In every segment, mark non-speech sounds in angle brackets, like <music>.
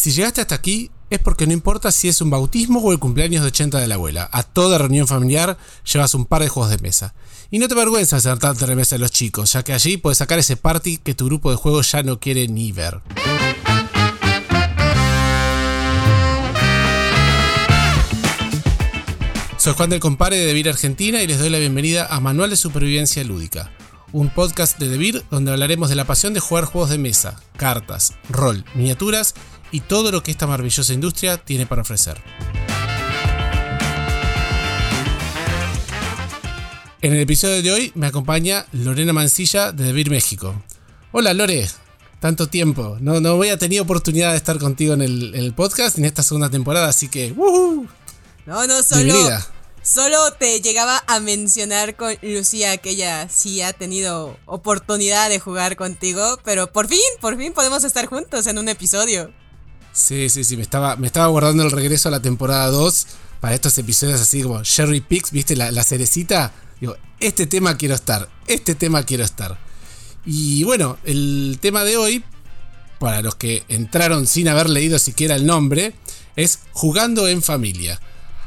Si llegaste hasta aquí, es porque no importa si es un bautismo o el cumpleaños de 80 de la abuela. A toda reunión familiar llevas un par de juegos de mesa. Y no te avergüenza sentarte de mesa de los chicos, ya que allí puedes sacar ese party que tu grupo de juegos ya no quiere ni ver. Soy Juan del Compare de Devir Argentina y les doy la bienvenida a Manual de Supervivencia Lúdica, un podcast de Devir donde hablaremos de la pasión de jugar juegos de mesa, cartas, rol, miniaturas y todo lo que esta maravillosa industria tiene para ofrecer. En el episodio de hoy me acompaña Lorena Mancilla de Devir México. Hola Lore, tanto tiempo. No, no había tenido oportunidad de estar contigo en el, en el podcast en esta segunda temporada, así que ¡woohoo! No, no, solo. Bienvenida. Solo te llegaba a mencionar con Lucía que ella sí ha tenido oportunidad de jugar contigo, pero por fin, por fin podemos estar juntos en un episodio. Sí, sí, sí, me estaba, me estaba guardando el regreso a la temporada 2 para estos episodios así como Sherry Picks, ¿viste? La, la cerecita. Digo, este tema quiero estar, este tema quiero estar. Y bueno, el tema de hoy, para los que entraron sin haber leído siquiera el nombre, es Jugando en Familia.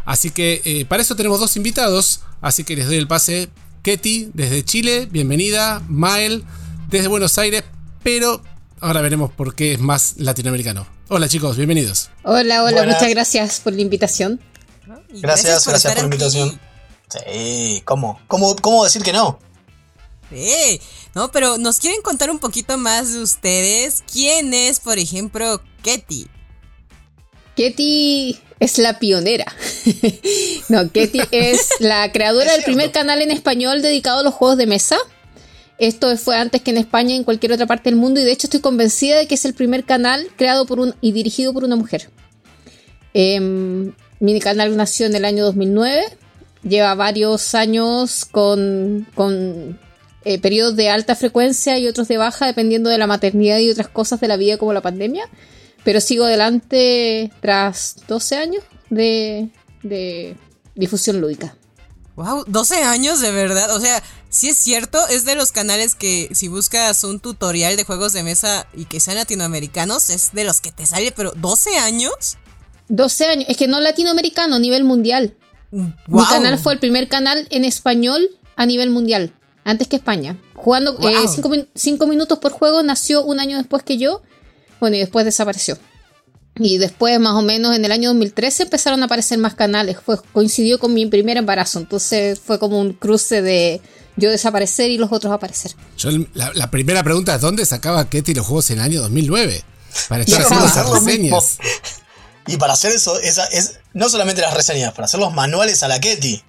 Así que eh, para eso tenemos dos invitados, así que les doy el pase. Ketty desde Chile, bienvenida. Mael desde Buenos Aires, pero ahora veremos por qué es más latinoamericano. Hola chicos, bienvenidos. Hola, hola, Buenas. muchas gracias por la invitación. Gracias, gracias por, la aquí. invitación. Sí, ¿cómo? ¿Cómo, cómo decir que no? Sí, no, pero nos quieren contar un poquito más de ustedes. ¿Quién es, por ejemplo, Ketty? Ketty es la pionera. <laughs> no, Ketty <laughs> es la creadora Es del primer canal en español dedicado a los juegos de mesa. Esto fue antes que en España y en cualquier otra parte del mundo y de hecho estoy convencida de que es el primer canal creado por un y dirigido por una mujer. Em, mi canal nació en el año 2009, lleva varios años con, con eh, periodos de alta frecuencia y otros de baja dependiendo de la maternidad y otras cosas de la vida como la pandemia. Pero sigo adelante tras 12 años de, de difusión lúdica. Wow, 12 años de verdad. O sea, si es cierto, es de los canales que si buscas un tutorial de juegos de mesa y que sean latinoamericanos, es de los que te sale, pero 12 años. 12 años, es que no latinoamericano, a nivel mundial. Mi Wow. canal fue el primer canal en español a nivel mundial, antes que España. Jugando Wow. 5 minutos por juego, nació un año después que yo, bueno, y después desapareció. Y después, más o menos en el año 2013, empezaron a aparecer más canales. Fue, coincidió con mi primer embarazo, entonces fue como un cruce de yo desaparecer y los otros aparecer. Yo, la, la primera pregunta es: ¿dónde sacaba Ketty los juegos en el año 2009? Para estar haciendo para esas reseñas. Y para hacer eso, esa es no solamente las reseñas, para hacer los manuales a la Ketty.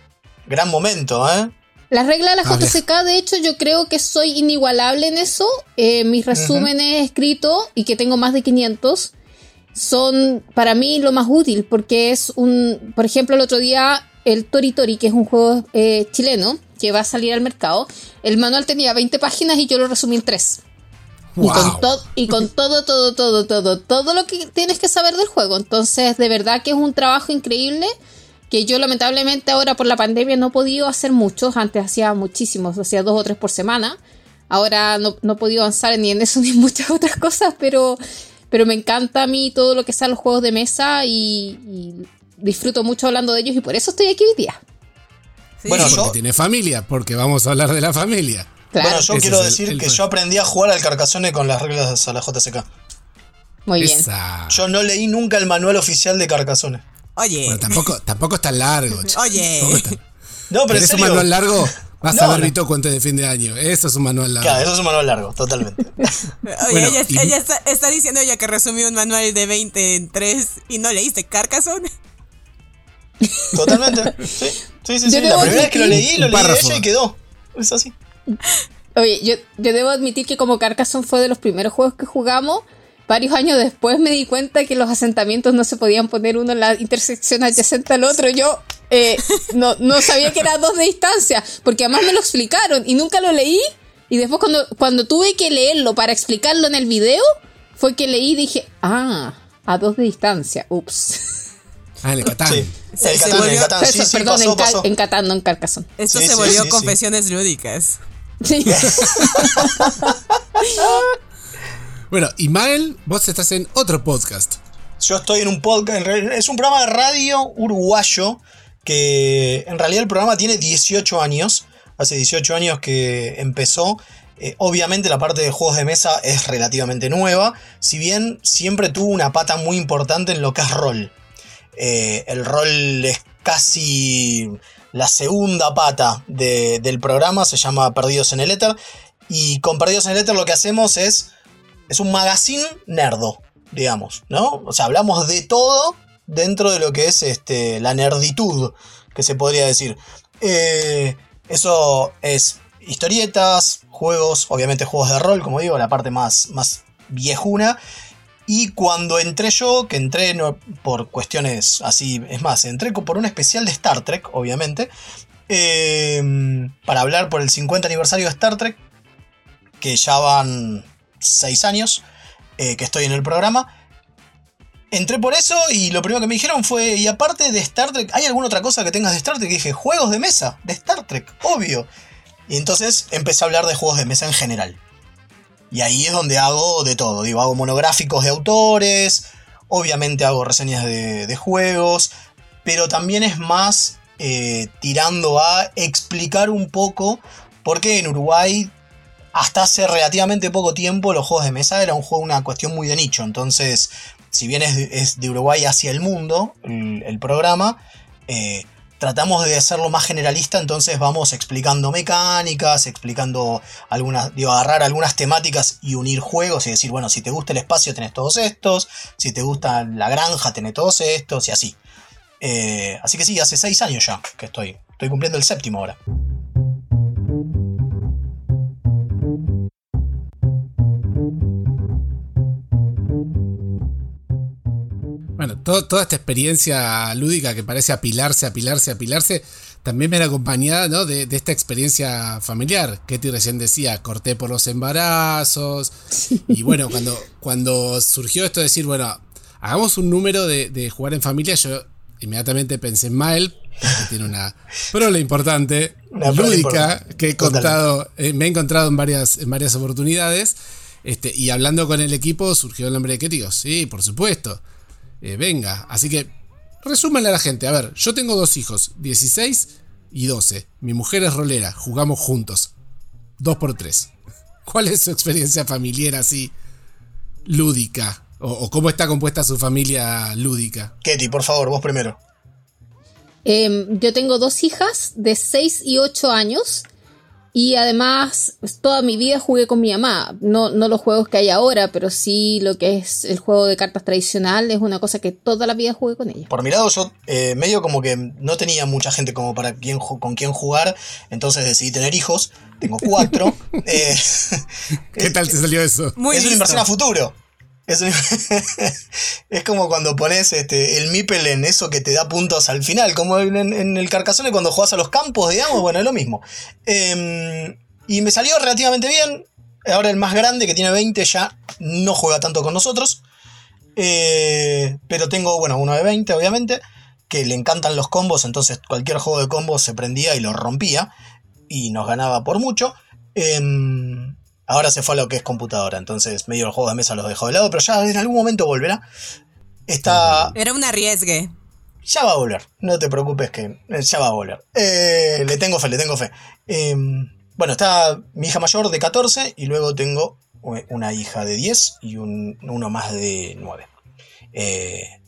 Gran momento, ¿eh? Las reglas de la Ah, JCK, de hecho, yo creo que soy inigualable en eso. Eh, mis resúmenes escritos, y que tengo más de 500, son para mí lo más útil, porque es un, por ejemplo, el otro día, el Tori Tori, que es un juego eh, chileno que va a salir al mercado, el manual tenía 20 páginas y yo lo resumí en 3. Y con, to- y con todo, todo, todo, todo, todo lo que tienes que saber del juego. Entonces, de verdad que es un trabajo increíble que yo lamentablemente ahora por la pandemia no he podido hacer muchos. Antes hacía muchísimos, hacía dos o tres por semana. Ahora no, no he podido avanzar ni en eso <laughs> ni en muchas otras cosas, pero, pero me encanta a mí todo lo que sean los juegos de mesa y, y disfruto mucho hablando de ellos y por eso estoy aquí hoy día. Sí, Bueno, sí. Porque yo- tiene familia, porque vamos a hablar de la familia. Claro, bueno, yo ese quiero es el- decir el- que yo aprendí a jugar al Carcassonne con las reglas a la JCK. muy bien. Esa. Yo no leí nunca el manual oficial de Carcassonne. Oye, Bueno, tampoco, tampoco es tan largo. <laughs> Oye. Es tan- No, pero ¿Querés un manual largo? <laughs> Vas a No, ver no. Vito cuento de fin de año. Eso es un manual largo. Claro, eso es un manual largo, totalmente. <laughs> oye Bueno, ella, y- ella está, está diciendo ya que resumió un manual de 20 en 3 y no leíste Carcassonne. <laughs> Totalmente. Sí, sí, sí. La debo primera vez que lo admitir- leí, lo leí de párrafo. ella y quedó. Es así. Oye, yo, yo debo admitir que como Carcassonne fue de los primeros juegos que jugamos, varios años después me di cuenta que los asentamientos no se podían poner uno en la intersección adyacente al otro. Yo eh, no, no sabía que era dos de distancia, porque además me lo explicaron y nunca lo leí. Y después cuando, cuando tuve que leerlo para explicarlo en el video, fue que leí y dije, ah, a dos de distancia, ups. Ah, el Catán. Sí. Se- el se Catán, el volvió- Catán. Sí, Eso, sí, perdón, pasó, en, Ca- pasó. en Catán, no en Carcassonne. Esto Sí, se sí, volvió sí, sí. confesiones lúdicas. Sí. <laughs> Bueno, y Mael, vos estás en otro podcast. Yo estoy en un podcast, es un programa de radio uruguayo que en realidad el programa tiene 18 años. Hace 18 años que empezó. Eh, obviamente la parte de juegos de mesa es relativamente nueva, si bien siempre tuvo una pata muy importante en lo que es rol. Eh, el rol es casi la segunda pata del programa, se llama Perdidos en el Éter. Y con Perdidos en el Éter lo que hacemos es. Es un magazine nerdo, digamos, ¿no? O sea, hablamos de todo dentro de lo que es este, la nerditud, que se podría decir. Eh, eso es historietas, juegos, obviamente juegos de rol, como digo, la parte más, más viejuna. Y cuando entré yo, que entré por cuestiones así, es más, entré por un especial de Star Trek, obviamente, em, para hablar por el 50 aniversario de Star Trek, que ya van 6 años eh, que estoy en el programa. Entré por eso y lo primero que me dijeron fue, y aparte de Star Trek, ¿hay alguna otra cosa que tengas de Star Trek? Y dije, juegos de mesa, de Star Trek, obvio. Y entonces empecé a hablar de juegos de mesa en general. Y ahí es donde hago de todo. Digo, hago monográficos de autores, obviamente hago reseñas de, juegos, pero también es más eh, tirando a explicar un poco por qué en Uruguay hasta hace relativamente poco tiempo los juegos de mesa era un juego, una cuestión muy de nicho. Entonces, si bien es de, Uruguay hacia el mundo el, programa, eh, tratamos de hacerlo más generalista, entonces vamos explicando mecánicas, explicando algunas, digo, agarrar algunas temáticas y unir juegos y decir, bueno, si te gusta el espacio tenés todos estos, si te gusta la granja tenés todos estos y así. Eh, así que sí, hace seis años ya que estoy, estoy cumpliendo el séptimo ahora. Bueno, toda esta experiencia lúdica que parece apilarse, apilarse, apilarse, también viene acompañada ¿no? de, esta experiencia familiar. Ketty recién decía, corté por los embarazos. Y bueno, cuando, cuando surgió esto de decir, bueno, hagamos un número de, jugar en familia, yo inmediatamente pensé en Mael, que tiene una prole importante, lúdica, que he contado, eh, me he encontrado en varias, en varias oportunidades. Este, y hablando con el equipo surgió el nombre de Ketty. Sí, por supuesto. Eh, venga, así que resúmanle a la gente. A ver, yo tengo dos hijos, 16 y 12. Mi mujer es rolera, jugamos juntos. Dos por tres. ¿Cuál es su experiencia familiar así lúdica? O, cómo está compuesta su familia lúdica? Ketty, por favor, vos primero. Em, yo tengo dos hijas de 6 y 8 años. Y además, pues, toda mi vida jugué con mi mamá. No, no los juegos que hay ahora, pero sí lo que es el juego de cartas tradicional es una cosa que toda la vida jugué con ella. Por mi lado, yo eh, medio como que no tenía mucha gente como para quien, con quien jugar, entonces decidí tener hijos. Tengo cuatro. <laughs> Eh, ¿Qué tal te salió eso? Muy es una inversión a futuro. <laughs> Es, como cuando pones este, el Mipel en eso que te da puntos al final, como en, el Carcassonne cuando juegas a los campos, digamos, bueno, es lo mismo. Em, y me salió relativamente bien. Ahora el más grande, que tiene 20, ya no juega tanto con nosotros. Eh, pero tengo, bueno, uno de 20, obviamente, que le encantan los combos, entonces cualquier juego de combos se prendía y lo rompía. Y nos ganaba por mucho. Em, Ahora se fue a lo que es computadora, entonces medio el juego de mesa los dejó de lado, pero ya en algún momento volverá. Está. Era un arriesgue. Ya va a volver, no te preocupes que eh, ya va a volver. Eh, le tengo fe, le tengo fe. Em, bueno, está mi hija mayor de 14 y luego tengo una hija de 10 y uno más de 9. Eh,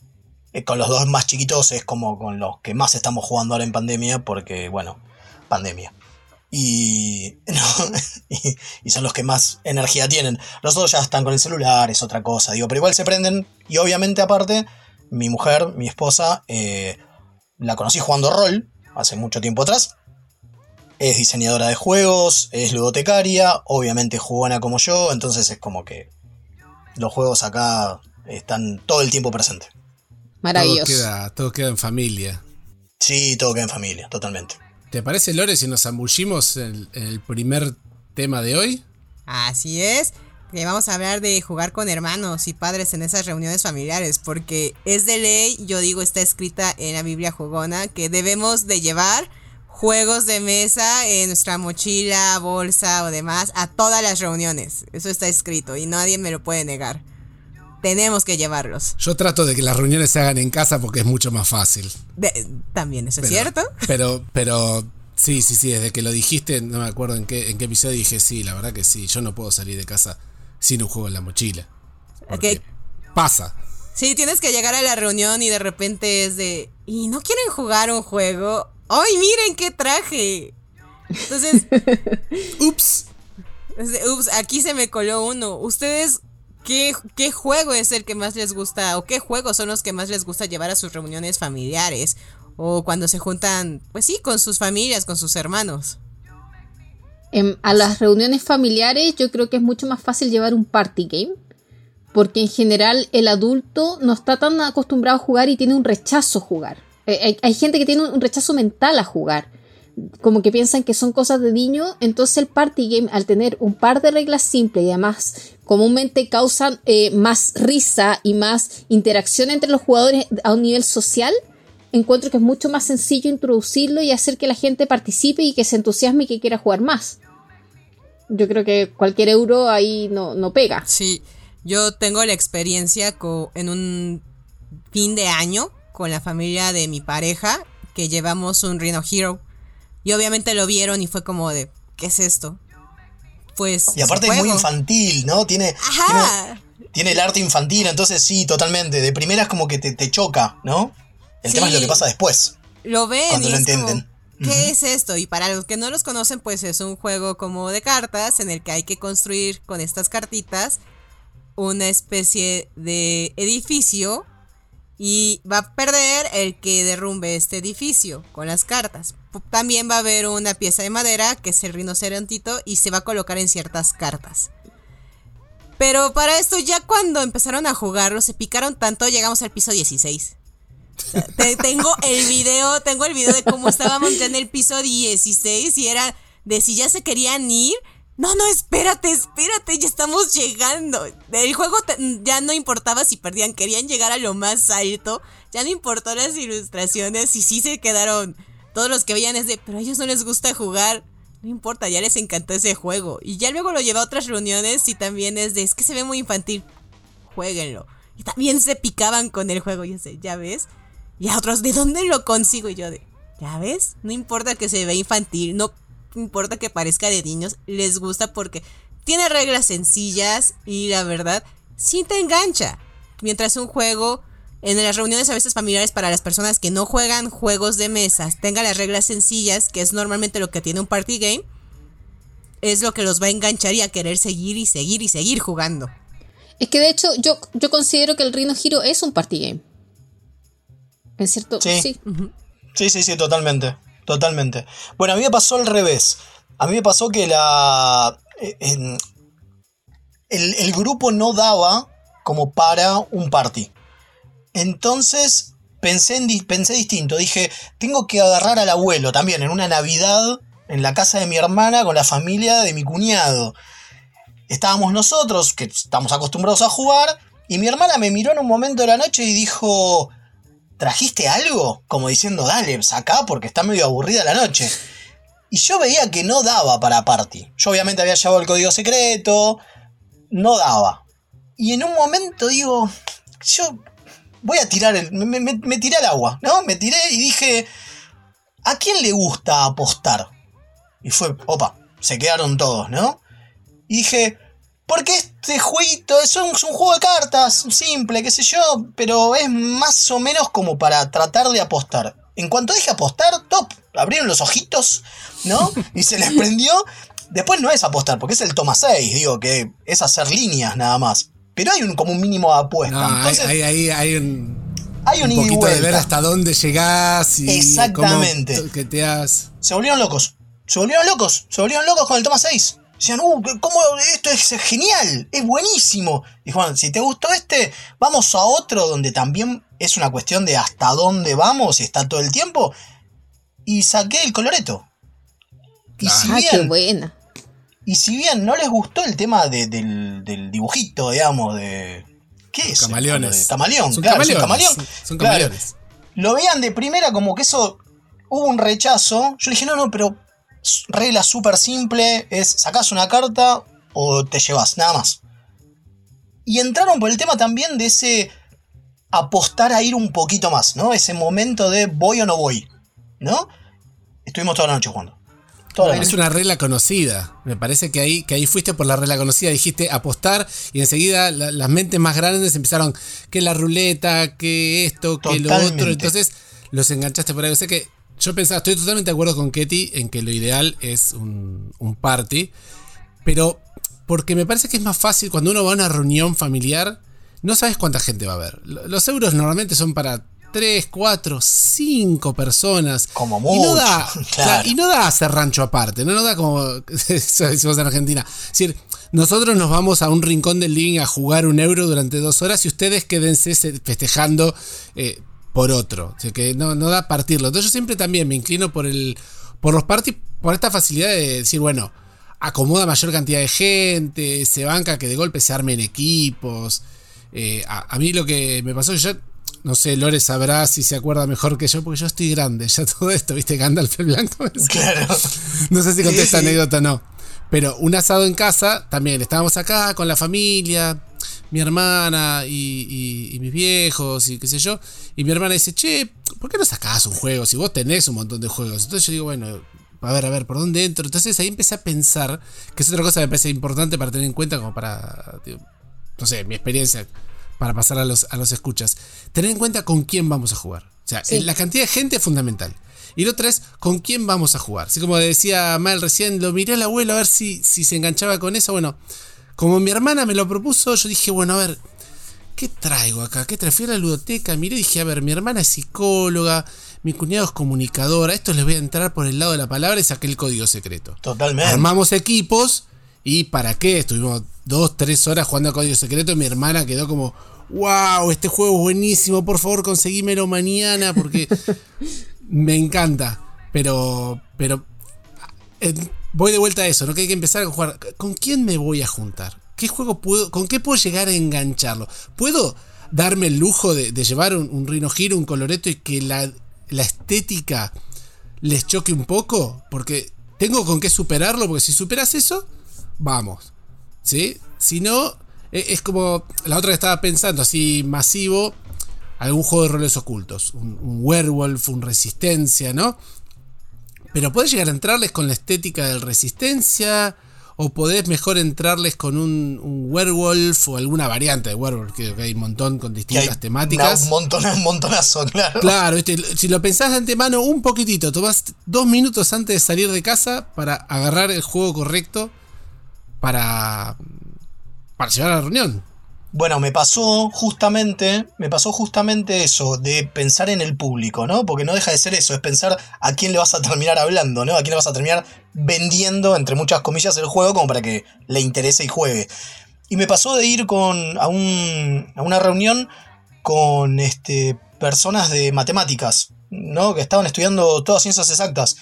con los dos más chiquitos es como con los que más estamos jugando ahora en pandemia porque, bueno, pandemia. <laughs> Y, y, son los que más energía tienen. Los otros ya están con el celular, es otra cosa, digo, pero igual se prenden. Y obviamente, aparte, mi mujer, mi esposa, eh, la conocí jugando rol hace mucho tiempo atrás. Es diseñadora de juegos, es ludotecaria, obviamente jugona como yo, entonces es como que los juegos acá están todo el tiempo presentes. Maravilloso. Todo queda, todo queda en familia. Sí, todo queda en familia, totalmente. ¿Te parece, Lore, si nos zambullimos en, el primer tema de hoy? Así es. Que vamos a hablar de jugar con hermanos y padres en esas reuniones familiares, porque es de ley, yo digo, está escrita en la Biblia jugona, que debemos de llevar juegos de mesa en nuestra mochila, bolsa o demás a todas las reuniones. Eso está escrito y nadie me lo puede negar. Tenemos que llevarlos. Yo trato de que las reuniones se hagan en casa porque es mucho más fácil. también, ¿eso es cierto? Pero, pero sí, sí, sí, desde que lo dijiste, no me acuerdo en qué, en qué episodio dije, sí, la verdad que sí, yo no puedo salir de casa sin un juego en la mochila. Porque Pasa. Sí, tienes que llegar a la reunión y de repente es de, ¿y no quieren jugar un juego? ¡Ay, miren qué traje! Entonces, <laughs> ups. Ups, aquí se me coló uno. ¿Ustedes qué, juego es el que más les gusta o qué juegos son los que más les gusta llevar a sus reuniones familiares o cuando se juntan, pues sí, con sus familias, con sus hermanos? Em, a las reuniones familiares yo creo que es mucho más fácil llevar un party game porque en general el adulto no está tan acostumbrado a jugar y tiene un rechazo a jugar. Eh, hay, gente que tiene un rechazo mental a jugar, como que piensan que son cosas de niño, entonces el party game al tener un par de reglas simples y además comúnmente causan eh, más risa y más interacción entre los jugadores a un nivel social, encuentro que es mucho más sencillo introducirlo y hacer que la gente participe y que se entusiasme y que quiera jugar más. Yo creo que cualquier euro ahí no, no pega. Sí, yo tengo la experiencia en un fin de año con la familia de mi pareja que llevamos un Rhino Hero. Y obviamente lo vieron y fue como de, ¿qué es esto? Pues. Y aparte es muy infantil, ¿no? Tiene, tiene, el arte infantil, entonces sí, totalmente. De primeras como que te, choca, ¿no? El tema es lo que pasa después. Lo ven. Cuando lo entienden. ¿Qué es esto? Y para los que no los conocen, pues es un juego como de cartas en el que hay que construir con estas cartitas una especie de edificio y va a perder el que derrumbe este edificio con las cartas. También va a haber una pieza de madera que es el rinocerontito y se va a colocar en ciertas cartas. Pero para esto ya cuando empezaron a jugarlo se picaron tanto, llegamos al piso 16. tengo el video, tengo el video de cómo estábamos ya en el piso 16 y era de si ya se querían ir no, no, espérate, espérate, ya estamos llegando. El juego ya no importaba si perdían, querían llegar a lo más alto. Ya no importó las ilustraciones y sí se quedaron todos los que veían es de, pero a ellos no les gusta jugar. No importa, ya les encantó ese juego. Y ya luego lo llevé a otras reuniones y también es de, es que se ve muy infantil. Jueguenlo. Y también se picaban con el juego, yo sé, ya ves. Y a otros, ¿de dónde lo consigo? Y yo de, ¿ya ves? No importa que se vea infantil, no importa que parezca de niños, les gusta porque tiene reglas sencillas y la verdad, sí te engancha. Mientras un juego en las reuniones a veces familiares para las personas que no juegan juegos de mesas tenga las reglas sencillas, que es normalmente lo que tiene un party game, es lo que los va a enganchar y a querer seguir y seguir y seguir jugando. Es que de hecho yo, yo considero que el Rhino Hero es un party game. ¿Es cierto? Sí. Sí, sí, sí, sí, totalmente. Totalmente. Bueno, a mí me pasó al revés. A mí me pasó que la. Eh, el, grupo no daba como para un party. Entonces pensé, en, pensé distinto. Dije, tengo que agarrar al abuelo también en una Navidad en la casa de mi hermana con la familia de mi cuñado. Estábamos nosotros, que estamos acostumbrados a jugar, y mi hermana me miró en un momento de la noche y dijo, ¿trajiste algo? Como diciendo, dale, saca porque está medio aburrida la noche. Y yo veía que no daba para party. Yo obviamente había llevado el código secreto, no daba. Y en un momento digo, yo voy a tirar el... Me, tiré al agua, ¿no? Me tiré y dije, ¿a quién le gusta apostar? Y fue, opa, se quedaron todos, ¿no? Y dije, porque este jueguito es un, juego de cartas, simple, qué sé yo, pero es más o menos como para tratar de apostar. En cuanto dije apostar, top, abrieron los ojitos, ¿no? Y se les prendió. Después no es apostar, porque es el toma 6, digo, que es hacer líneas nada más. Pero hay un, como un mínimo de apuesta. hay, hay, hay, un. Hay un, poquito de ver hasta dónde llegás y. Exactamente. que te has... Se volvieron locos. Se volvieron locos. Se volvieron locos con el toma 6. Decían, uh, ¿cómo esto es genial? Es buenísimo. Y bueno, si te gustó este, vamos a otro donde también es una cuestión de hasta dónde vamos y está todo el tiempo. Y saqué el coloreto. Y si ah, bien, buena. Y si bien no les gustó el tema del, dibujito, digamos, de. ¿Qué es? Camaleones. camaleón, son claro, camaleón. Son camaleones. Lo veían de primera como que eso hubo un rechazo. Yo le dije, no, no, pero regla súper simple, es sacas una carta o te llevas, nada más. Y entraron por el tema también de ese apostar a ir un poquito más, ¿no? Ese momento de voy o no voy, ¿no? Estuvimos toda la noche jugando. Es una regla conocida. Me parece que ahí, que ahí fuiste por la regla conocida. Dijiste apostar y enseguida la- las mentes más grandes empezaron que la ruleta, que esto, que lo otro. Entonces los enganchaste por ahí. O sea que yo pensaba, estoy totalmente de acuerdo con Ketty en que lo ideal es un, un party. Pero porque me parece que es más fácil cuando uno va a una reunión familiar, no sabes cuánta gente va a haber. Lo- Los euros normalmente son para 3, 4, 5 personas. Como Y no da, mucho, <laughs> o sea, claro. y no da hacer rancho aparte, no nos da como <laughs> decimos en Argentina. Es decir, nosotros nos vamos a un rincón del living a jugar un euro durante dos horas y ustedes quédense se- festejando eh, por otro. O sea que no, no da partirlo. Entonces yo siempre también me inclino por el. por los parties, por esta facilidad de decir, bueno, acomoda mayor cantidad de gente, se banca que de golpe se armen equipos. Eh, a, a mí lo que me pasó, yo no sé, Lore sabrá si se acuerda mejor que yo, porque yo estoy grande, ya <laughs> todo esto, viste, Gandalf el Blanco. Claro. no sé si conté esta anécdota o no. Pero un asado en casa, también estábamos acá con la familia, mi hermana y, y- y mis viejos y qué sé yo. Y mi hermana dice, che, ¿por qué no sacás un juego si vos tenés un montón de juegos? Entonces yo digo, bueno, a ver, a ver, ¿por dónde entro? Entonces ahí empecé a pensar, que es otra cosa que me parece importante para tener en cuenta como para, no sé, mi experiencia para pasar a los, a los escuchas. Tener en cuenta con quién vamos a jugar. O sea, Sí. la cantidad de gente es fundamental. Y lo otra es con quién vamos a jugar. Así como decía Mal recién, lo miré al abuelo a ver si, si se enganchaba con eso. Bueno, como mi hermana me lo propuso, yo dije, bueno, a ver, ¿qué traigo acá? ¿Qué traigo? Fui a la ludoteca, miré y dije, a ver, mi hermana es psicóloga, mi cuñado es comunicadora, a estos les voy a entrar por el lado de la palabra y saqué el código secreto. Totalmente. Armamos equipos y ¿para qué? Estuvimos dos, tres horas jugando a Código Secreto y mi hermana quedó como, wow, este juego es buenísimo, por favor conseguímelo mañana porque <laughs> me encanta. Pero, pero eh, voy de vuelta a eso, ¿no? Que hay que empezar a jugar. ¿Con quién me voy a juntar? ¿Qué juego puedo, con qué puedo llegar a engancharlo? ¿Puedo darme el lujo de, llevar un, un Rhino Hero, un coloreto y que la estética les choque un poco? Porque tengo con qué superarlo, porque si superas eso, vamos. ¿Sí? Si no, e- es como la otra que estaba pensando, así masivo, algún juego de roles ocultos, un, un werewolf, un resistencia, ¿no? Pero podés llegar a entrarles con la estética del resistencia, o podés mejor entrarles con un, un werewolf o alguna variante de werewolf, que hay un montón con hay distintas temáticas. un, montón, un montonazo, <laughs> claro. Claro, ¿viste? si lo pensás de antemano un poquitito, tomás dos minutos antes de salir de casa para agarrar el juego correcto para, para llevar a la reunión. Bueno, me pasó justamente, me pasó justamente eso, de pensar en el público, ¿no? Porque no deja de ser eso, es pensar a quién le vas a terminar hablando, ¿no? A quién le vas a terminar vendiendo, entre muchas comillas, el juego como para que le interese y juegue. Y me pasó de ir con, a, un, a una reunión con este, personas de matemáticas, ¿no? Que estaban estudiando todas ciencias exactas.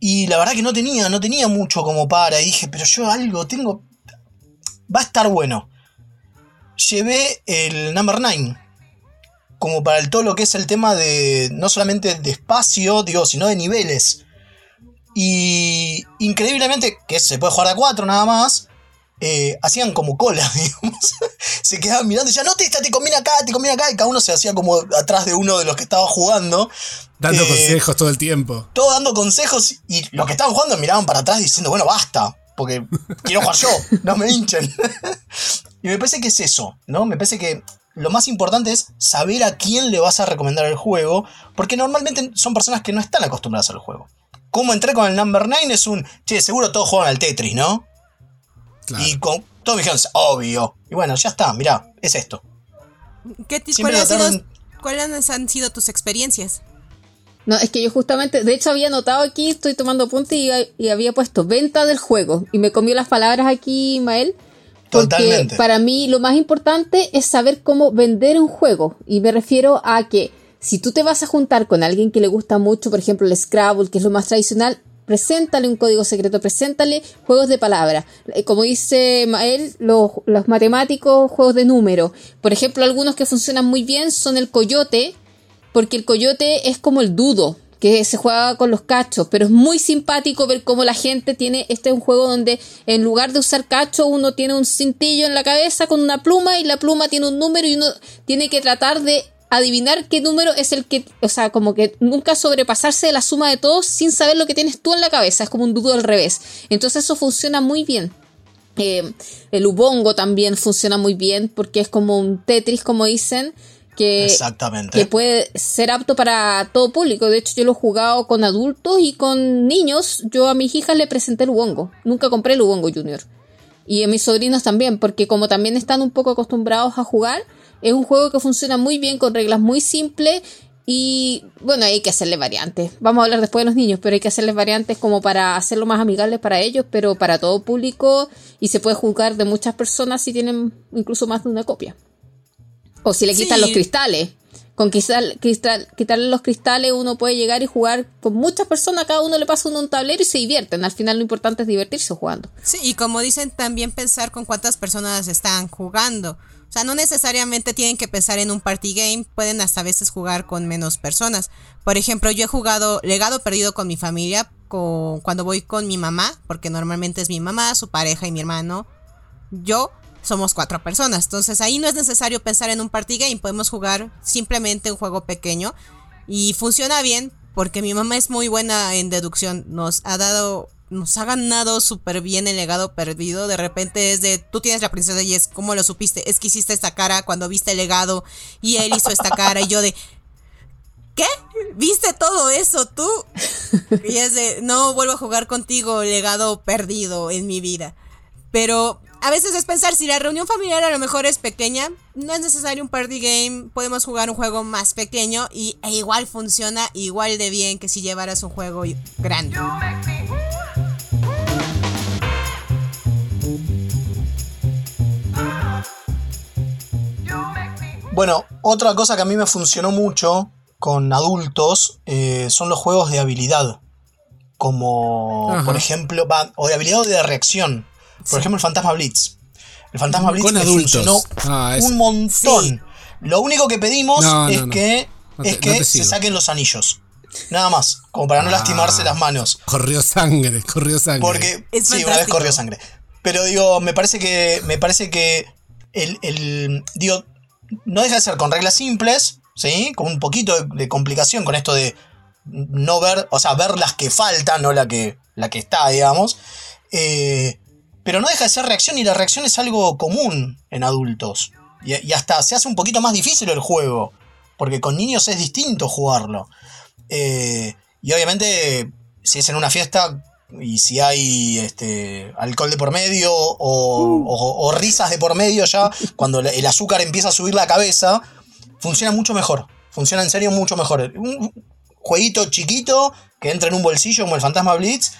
Y la verdad que no tenía, no tenía mucho como para. Y dije, pero yo algo tengo. Va a estar bueno llevé el number 9 como para el, todo lo que es el tema de no solamente de espacio, digo, sino de niveles. Y increíblemente, que se puede jugar a 4 nada más, eh, hacían como cola, <laughs> digamos. se quedaban mirando y decían, no, te, esta te conviene acá, te conviene acá, y cada uno se hacía como atrás de uno de los que estaba jugando. Dando Eh, consejos todo el tiempo. todo dando consejos y los que estaban jugando miraban para atrás diciendo, bueno, basta, porque quiero jugar yo, <laughs> no me hinchen. <laughs> y me parece que es eso, ¿no? Me parece que lo más importante es saber a quién le vas a recomendar el juego, porque normalmente son personas que no están acostumbradas al juego. Como entré con el number 9 es un, che, seguro todos juegan al Tetris, ¿no? Claro. Y con, me dijeron, obvio. Y bueno, ya está, mirá, es esto. ¿Qué ¿cuáles, han han sido tus experiencias? No, es que yo justamente, de hecho había notado aquí, estoy tomando apunte y, y había puesto venta del juego. Y me comió las palabras aquí, Mael. Porque Totalmente. para mí lo más importante es saber cómo vender un juego. Y me refiero a que si tú te vas a juntar con alguien que le gusta mucho, por ejemplo, el Scrabble, que es lo más tradicional, preséntale un código secreto, preséntale juegos de palabras. Eh, Como dice Mael, los, matemáticos, juegos de número. Por ejemplo, algunos que funcionan muy bien son el coyote, porque el coyote es como el dudo. que se juega con los cachos, pero es muy simpático ver cómo la gente tiene, este es un juego donde en lugar de usar cacho uno tiene un cintillo en la cabeza con una pluma y la pluma tiene un número y uno tiene que tratar de adivinar qué número es el que, o sea, como que nunca sobrepasarse de la suma de todos sin saber lo que tienes tú en la cabeza, es como un dudo al revés. Entonces eso funciona muy bien. Eh, el Ubongo también funciona muy bien porque es como un Tetris, como dicen, que, Exactamente. que puede ser apto para todo público. De hecho, yo lo he jugado con adultos y con niños. Yo a mis hijas le presenté el Ubongo. Nunca compré el Ubongo Junior. Y a mis sobrinos también, porque como también están un poco acostumbrados a jugar, es un juego que funciona muy bien con reglas muy simples y bueno, hay que hacerle variantes. Vamos a hablar después de los niños, pero hay que hacerles variantes como para hacerlo más amigable para ellos, pero para todo público y se puede jugar de muchas personas si tienen incluso más de una copia. O si le quitan Sí. los cristales. Con cristal, cristal- quitarle los cristales uno puede llegar y jugar con muchas personas, cada uno le pasa uno un tablero y se divierten. Al final lo importante es divertirse jugando. Sí, y como dicen, también pensar con cuántas personas están jugando. O sea, no necesariamente tienen que pensar en un party game, pueden hasta a veces jugar con menos personas. Por ejemplo, yo he jugado Legado Perdido con mi familia con, cuando voy con mi mamá, porque normalmente es mi mamá, su pareja y mi hermano. Yo somos cuatro personas, entonces ahí no es necesario pensar en un party game, podemos jugar simplemente un juego pequeño y funciona bien porque mi mamá es muy buena en deducción, nos ha dado nos ha ganado súper bien el legado perdido. De repente es de, tú tienes la princesa y es, ¿cómo lo supiste? Es que hiciste esta cara cuando viste el legado y él hizo esta cara y yo de, ¿qué? ¿Viste todo eso tú? Y es de, no vuelvo a jugar contigo, legado perdido en mi vida. Pero a veces es pensar, si la reunión familiar a lo mejor es pequeña, no es necesario un party game, podemos jugar un juego más pequeño y e igual funciona igual de bien que si llevaras un juego grande. Bueno, otra cosa que a mí me funcionó mucho con adultos eh, son los juegos de habilidad. Como, Ajá. por ejemplo, va, o de habilidad o de reacción. Por ejemplo, el Fantasma Blitz. El Fantasma Blitz Con me adultos. funcionó Ah, es- un montón. Sí. Lo único que pedimos No, es no. que, No te- es que se saquen los anillos. Nada más, como para no Ah. lastimarse las manos. Corrió sangre, corrió sangre. Porque Es sí, una vez fantástico. corrió sangre. Pero digo, me parece que. Me parece que. El, el- digo, no deja de ser con reglas simples, ¿sí? Con un poquito de, complicación con esto de no ver, o sea, ver las que faltan, no la que, la que está, digamos. Eh, pero no deja de ser reacción y la reacción es algo común en adultos. Y, y hasta se hace un poquito más difícil el juego. Porque con niños es distinto jugarlo. Eh, y obviamente, si es en una fiesta y si hay este, alcohol de por medio o, o- o risas de por medio ya, cuando el azúcar empieza a subir la cabeza, funciona mucho mejor. Funciona en serio mucho mejor. Un jueguito chiquito que entra en un bolsillo como el Fantasma Blitz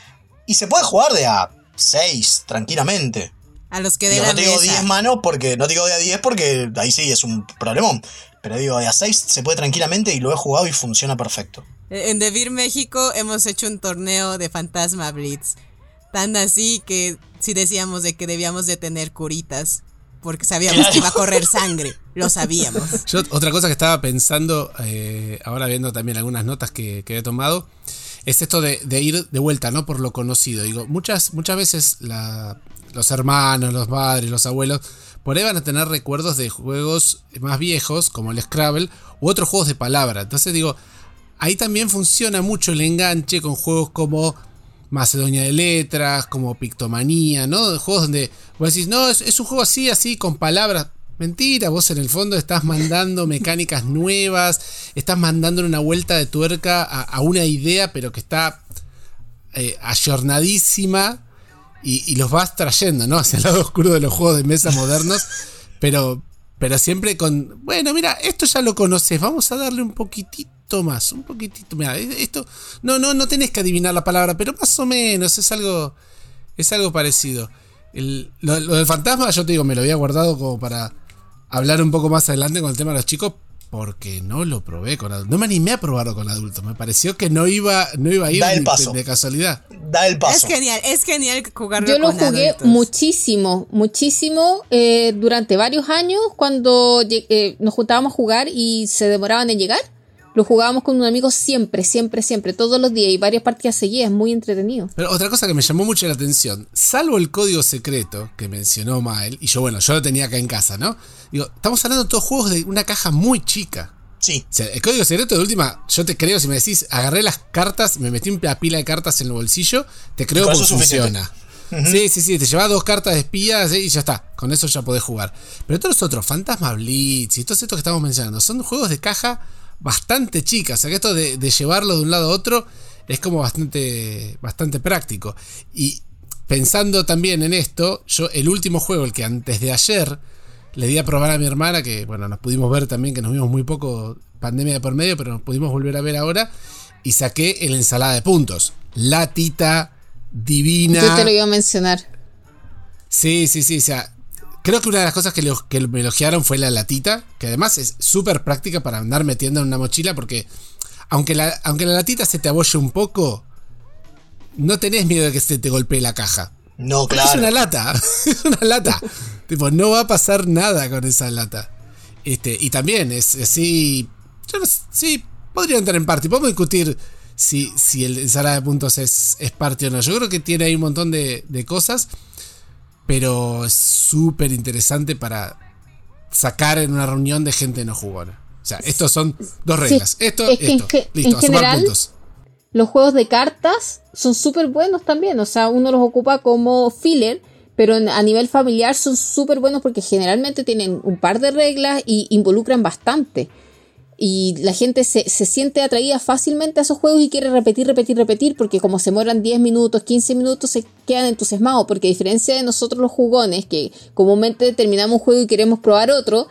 y se puede jugar de a 6 tranquilamente. A los que de Digo, la no te digo mesa. 10 manos porque no te digo de a 10 porque ahí sí es un problemón. Pero digo, de a 6 se puede tranquilamente y lo he jugado y funciona perfecto. En Devir México hemos hecho un torneo de Fantasma Blitz. Tan así que sí decíamos de que debíamos de tener curitas. Porque sabíamos Claro. que iba a correr sangre. Lo sabíamos. <laughs> Yo, otra cosa que estaba pensando, eh, ahora viendo también algunas notas que, que he tomado, es esto de, de ir de vuelta, ¿no? Por lo conocido. Digo, muchas, muchas veces la- los hermanos, los padres, los abuelos, por ahí van a tener recuerdos de juegos más viejos, como el Scrabble, u otros juegos de palabra. Entonces digo, ahí también funciona mucho el enganche con juegos como Macedonia de Letras, como Pictomanía, ¿no? Juegos donde vos decís, no, es, un juego así, así, con palabras. Mentira, vos en el fondo estás mandando mecánicas nuevas, estás mandando una vuelta de tuerca a, a una idea, pero que está eh, ayornadísima y, los vas trayendo, ¿no? <laughs> Hacia el lado oscuro de los juegos de mesa modernos, pero, pero siempre con, bueno, mira, esto ya lo conoces, vamos a darle un poquitito más, un poquitito, mira, esto, no, no, no tenés que adivinar la palabra, pero más o menos es algo, es algo parecido. El- lo del fantasma, yo te digo, me lo había guardado como para hablar un poco más adelante con el tema de los chicos, porque no lo probé con adultos. No me animé a probarlo con adultos. Me pareció que no iba, no iba a ir Da el ni paso. de, casualidad. Da el Es paso. genial, es genial jugarlo Yo lo con jugué adultos. muchísimo, muchísimo eh, durante varios años cuando eh, nos juntábamos a jugar y se demoraban en llegar. Lo jugábamos con un amigo siempre, siempre, siempre, todos los días y varias partidas seguidas, muy entretenido. Pero otra cosa que me llamó mucho la atención, salvo el código secreto que mencionó Mael, y yo, bueno, yo lo tenía acá en casa, ¿no? Digo, estamos hablando de todos juegos de una caja muy chica. Sí. O sea, el código secreto de última, yo te creo, si me decís, agarré las cartas, me metí una pila de cartas en el bolsillo, te creo que funciona. Sí, sí, sí, te llevas dos cartas de espías eh, y ya está, con eso ya podés jugar. Pero todos los otros, Fantasma Blitz y todos estos que estamos mencionando, son juegos de caja bastante chicas. O sea que esto de, de llevarlo de un lado a otro es como bastante, bastante práctico. Y pensando también en esto, yo el último juego, el que antes de ayer le di a probar a mi hermana, que bueno, nos pudimos ver también, que nos vimos muy poco, pandemia de por medio, pero nos pudimos volver a ver ahora, y saqué el ensalada de puntos. Latita, divina. Yo te lo iba a mencionar. Sí, sí, sí, o sea, creo que una de las cosas que, lo- que me elogiaron fue la latita, que además es súper práctica para andar metiendo en una mochila, porque aunque la, aunque la latita se te abolle un poco, no tenés miedo de que se te golpee la caja. No, Porque claro. <laughs> Es una lata, es una lata. tipo, no va a pasar nada con esa lata. Este, y también es así. Yo no sé, sí, podría entrar en parte. Podemos discutir si, si el ensalada de puntos es, es parte o no. Yo creo que tiene ahí un montón de, de cosas. Pero es súper interesante para sacar en una reunión de gente no jugona. O sea, estos son dos reglas. Esto, es que en esto. ge- Listo, en a sumar general- puntos. Los juegos de cartas son súper buenos también, o sea, uno los ocupa como filler, pero en- a nivel familiar son súper buenos porque generalmente tienen un par de reglas y involucran bastante. Y la gente se, se siente atraída fácilmente a esos juegos y quiere repetir, repetir, repetir, porque como se mueran 10 minutos, 15 minutos, se quedan entusiasmados, porque a diferencia de nosotros los jugones, que comúnmente terminamos un juego y queremos probar otro,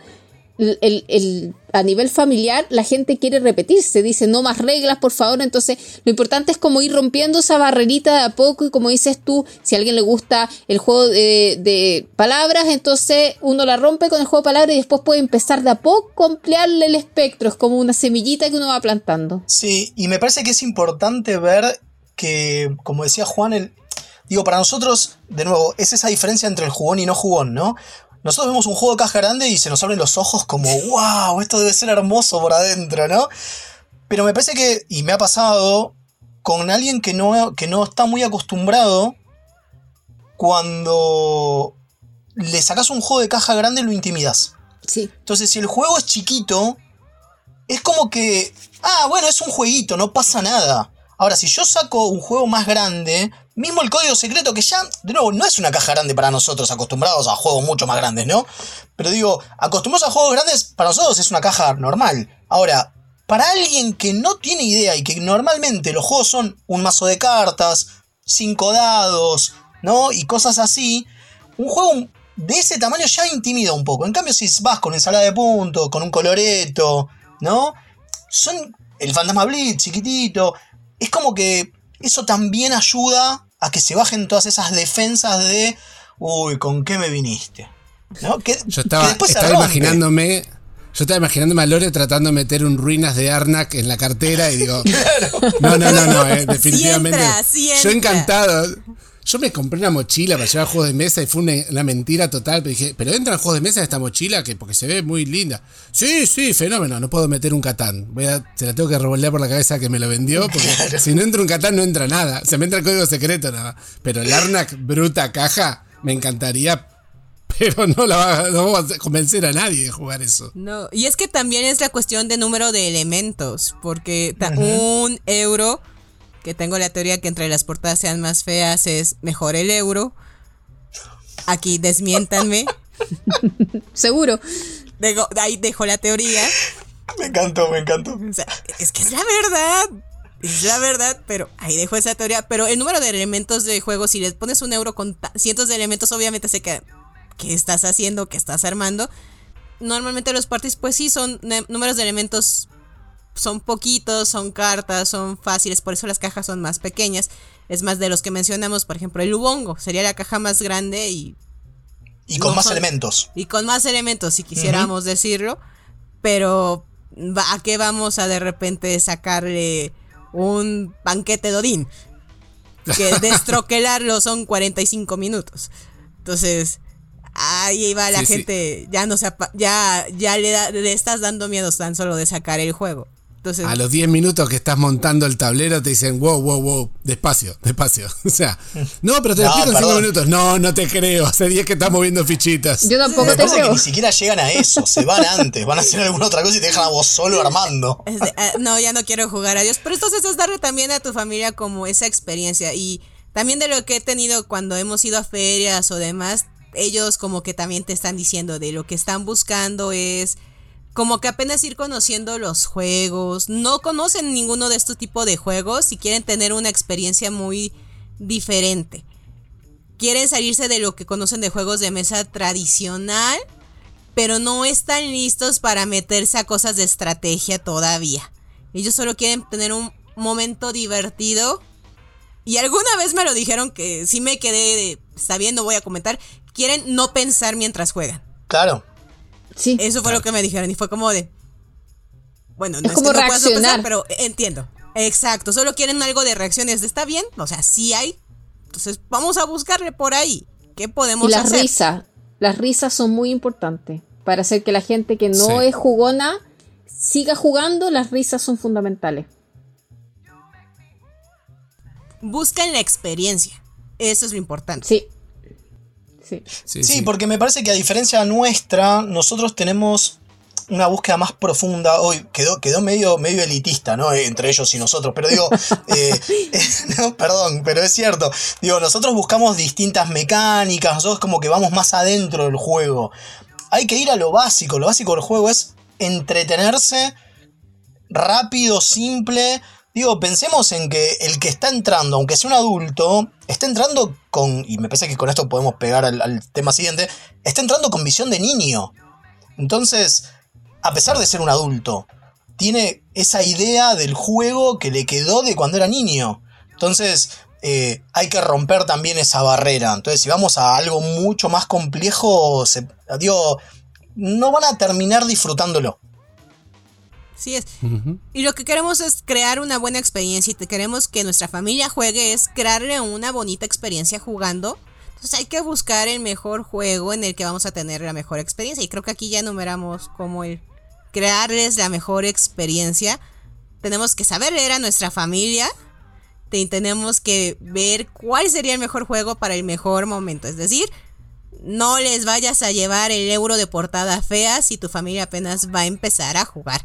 el, el- a nivel familiar la gente quiere repetirse, dice no más reglas, por favor. Entonces, lo importante es como ir rompiendo esa barrerita de a poco y como dices tú, si a alguien le gusta el juego de, de palabras, entonces uno la rompe con el juego de palabras y después puede empezar de a poco a ampliarle el espectro. Es como una semillita que uno va plantando. Sí, y me parece que es importante ver que, como decía Juan, el, digo, para nosotros, de nuevo, es esa diferencia entre el jugón y no jugón, ¿no? Nosotros vemos un juego de caja grande y se nos abren los ojos como, wow, esto debe ser hermoso por adentro, ¿no? Pero me parece que, y me ha pasado, con alguien que no, que no está muy acostumbrado, cuando le sacas un juego de caja grande lo intimidas. Sí. Entonces, si el juego es chiquito, es como que, ah, bueno, es un jueguito, no pasa nada. Ahora, si yo saco un juego más grande, mismo el código secreto, que ya, de nuevo, no es una caja grande para nosotros, acostumbrados a juegos mucho más grandes, ¿no? Pero digo, acostumbrados a juegos grandes, para nosotros es una caja normal. Ahora, para alguien que no tiene idea y que normalmente los juegos son un mazo de cartas, cinco dados, ¿no? Y cosas así, un juego de ese tamaño ya intimida un poco. En cambio, si vas con ensalada de puntos, con un coloreto, ¿no? Son el fantasma blitz chiquitito. Es como que eso también ayuda a que se bajen todas esas defensas de, uy, ¿con qué me viniste? ¿No? Que, Yo que estaba, después se estaba imaginándome. Yo estaba imaginándome a Lore tratando de meter un ruinas de Arnak en la cartera y digo. <laughs> No, no, no, no, eh, definitivamente. entra, sí Yo encantado. Yo me compré una mochila para llevar juegos de mesa y fue una, una mentira total. Pero dije, ¿pero entran juegos de mesa en esta mochila? que Porque se ve muy linda. Sí, sí, fenómeno. No puedo meter un Catán. Voy a, se la tengo que revolver por la cabeza que me lo vendió. Porque <laughs> si no entra un Catán, no entra nada. Se me entra el código secreto nada. Pero el Arnak bruta caja, me encantaría. Pero no, la va- no vamos a convencer a nadie de jugar eso. No, y es que también es la cuestión de número de elementos, porque un euro, que tengo la teoría que entre las portadas sean más feas, es mejor el euro. Aquí desmiéntanme. <laughs> Seguro. Dejo- ahí dejo la teoría. Me encantó, me encantó. O sea, es que es la verdad. Es la verdad, pero ahí dejo esa teoría. Pero el número de elementos de juego, si les pones un euro con cientos de elementos, obviamente se queda. ¿Qué estás haciendo? ¿Qué estás armando? Normalmente los parties, pues sí, son números de elementos. Son poquitos, son cartas, son fáciles, por eso las cajas son más pequeñas. Es más de los que mencionamos, por ejemplo, el Ubongo. Sería la caja más grande y Y con No más son- elementos. y con más elementos, si quisiéramos decirlo. Pero, ¿a qué vamos a de repente sacarle un banquete de Odín? Que <laughs> destroquelarlo son 45 minutos. Entonces, ahí va la Sí, sí. gente, ya no se ya, ya le, da- le estás dando miedo tan solo de sacar el juego. A los 10 minutos que estás montando el tablero te dicen, wow, wow, wow, despacio, despacio. <laughs> O sea, no, pero te lo no, 5 minutos. No, no te creo. Hace 10 que estás moviendo fichitas. Yo tampoco te creo. Que ni siquiera llegan a eso, se van antes, van a hacer alguna otra cosa y te dejan a vos solo armando. Eh, no, ya no quiero jugar a Dios. Pero entonces es darle también a tu familia como esa experiencia. Y también de lo que he tenido cuando hemos ido a ferias o demás, ellos como que también te están diciendo de lo que están buscando es como que apenas ir conociendo los juegos. No conocen ninguno de estos tipos de juegos y quieren tener una experiencia muy diferente. Quieren salirse de lo que conocen de juegos de mesa tradicional, pero no están listos para meterse a cosas de estrategia todavía. Ellos solo quieren tener un momento divertido. Y alguna vez me lo dijeron que si me quedé sabiendo, voy a comentar, quieren no pensar mientras juegan. Claro, Sí. Eso fue lo que me dijeron y fue como de. Bueno, no es, como que no reaccionar. Pasar, pero entiendo. Exacto, solo quieren algo de reacciones. ¿Está bien? O sea, sí hay. Entonces, vamos a buscarle por ahí. ¿Qué podemos y la hacer? Risa. Las risas son muy importantes para hacer que la gente que no es jugona siga jugando. Las risas son fundamentales. Buscan la experiencia. Eso es lo importante. Sí sí. Porque me parece que a diferencia nuestra, nosotros tenemos una búsqueda más profunda. Hoy quedó, quedó medio, medio elitista, ¿no? Eh, entre ellos y nosotros. Pero digo, <laughs> eh, <laughs> no, perdón, pero es cierto. Digo, nosotros buscamos distintas mecánicas, nosotros como que vamos más adentro del juego. Hay que ir a lo básico. Lo básico del juego es entretenerse rápido, simple Digo, pensemos en que el que está entrando, aunque sea un adulto, está entrando con, y me parece que con esto podemos pegar al, tema siguiente, está entrando con visión de niño. Entonces, a pesar de ser un adulto, tiene esa idea del juego que le quedó de cuando era niño. Entonces, eh, hay que romper también esa barrera. Entonces, si vamos a algo mucho más complejo, se, digo, no van a terminar disfrutándolo. Así es. Y lo que queremos es crear una buena experiencia y queremos que nuestra familia juegue, es crearle una bonita experiencia jugando. Entonces hay que buscar el mejor juego en el que vamos a tener la mejor experiencia. Y creo que aquí ya enumeramos cómo el crearles la mejor experiencia. Tenemos que saber leer a nuestra familia. Y tenemos que ver cuál sería el mejor juego para el mejor momento. Es decir, no les vayas a llevar el euro de portada fea si tu familia apenas va a empezar a jugar.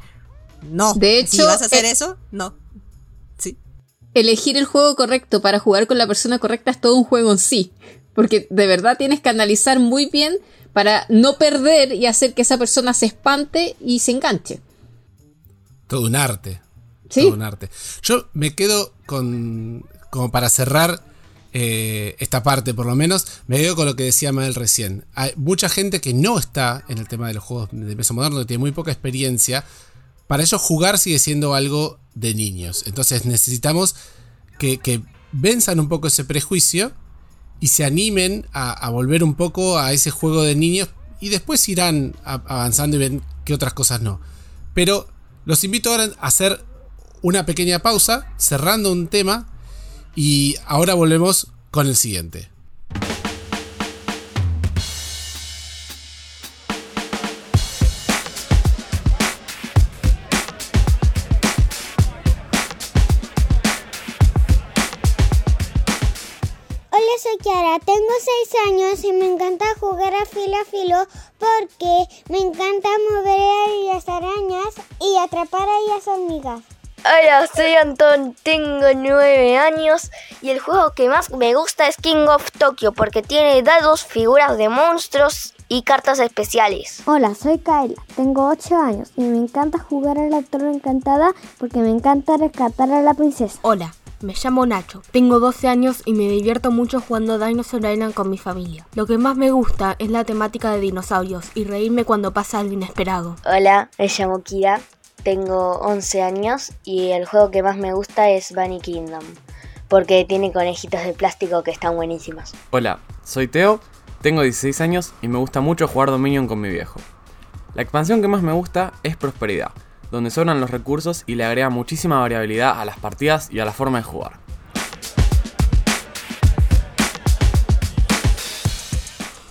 No. De hecho, si vas a hacer eh, eso, no. Sí. Elegir el juego correcto para jugar con la persona correcta es todo un juego en sí. Porque de verdad tienes que analizar muy bien para no perder y hacer que esa persona se espante y se enganche. Todo un arte. Todo un arte. Yo me quedo con. como para cerrar. Eh, esta parte por lo menos, me quedo con lo que decía Mael recién. Hay mucha gente que no está en el tema de los juegos de peso moderno, que tiene muy poca experiencia, para ellos jugar sigue siendo algo de niños. Entonces necesitamos que, que venzan un poco ese prejuicio y se animen a, a, volver un poco a ese juego de niños y después irán avanzando y ven qué otras cosas no. Pero los invito ahora a hacer una pequeña pausa, cerrando un tema y ahora volvemos con el siguiente. Kiara, tengo 6 años y me encanta jugar a filo a filo porque me encanta mover a las arañas y atrapar a las hormigas. Hola, soy Anton, tengo 9 años y el juego que más me gusta es King of Tokyo porque tiene dados, figuras de monstruos y cartas especiales. Hola, soy Kayla, tengo 8 años y me encanta jugar a la torre encantada porque me encanta rescatar a la princesa. Hola, me llamo Nacho, tengo 12 años y me divierto mucho jugando Dinosaur Island con mi familia. Lo que más me gusta es la temática de dinosaurios y reírme cuando pasa algo inesperado. Hola, me llamo Kira, tengo 11 años y el juego que más me gusta es Bunny Kingdom, porque tiene conejitos de plástico que están buenísimos. Hola, soy Teo, tengo 16 años y me gusta mucho jugar Dominion con mi viejo. La expansión que más me gusta es Prosperidad donde sobran los recursos y le agrega muchísima variabilidad a las partidas y a la forma de jugar.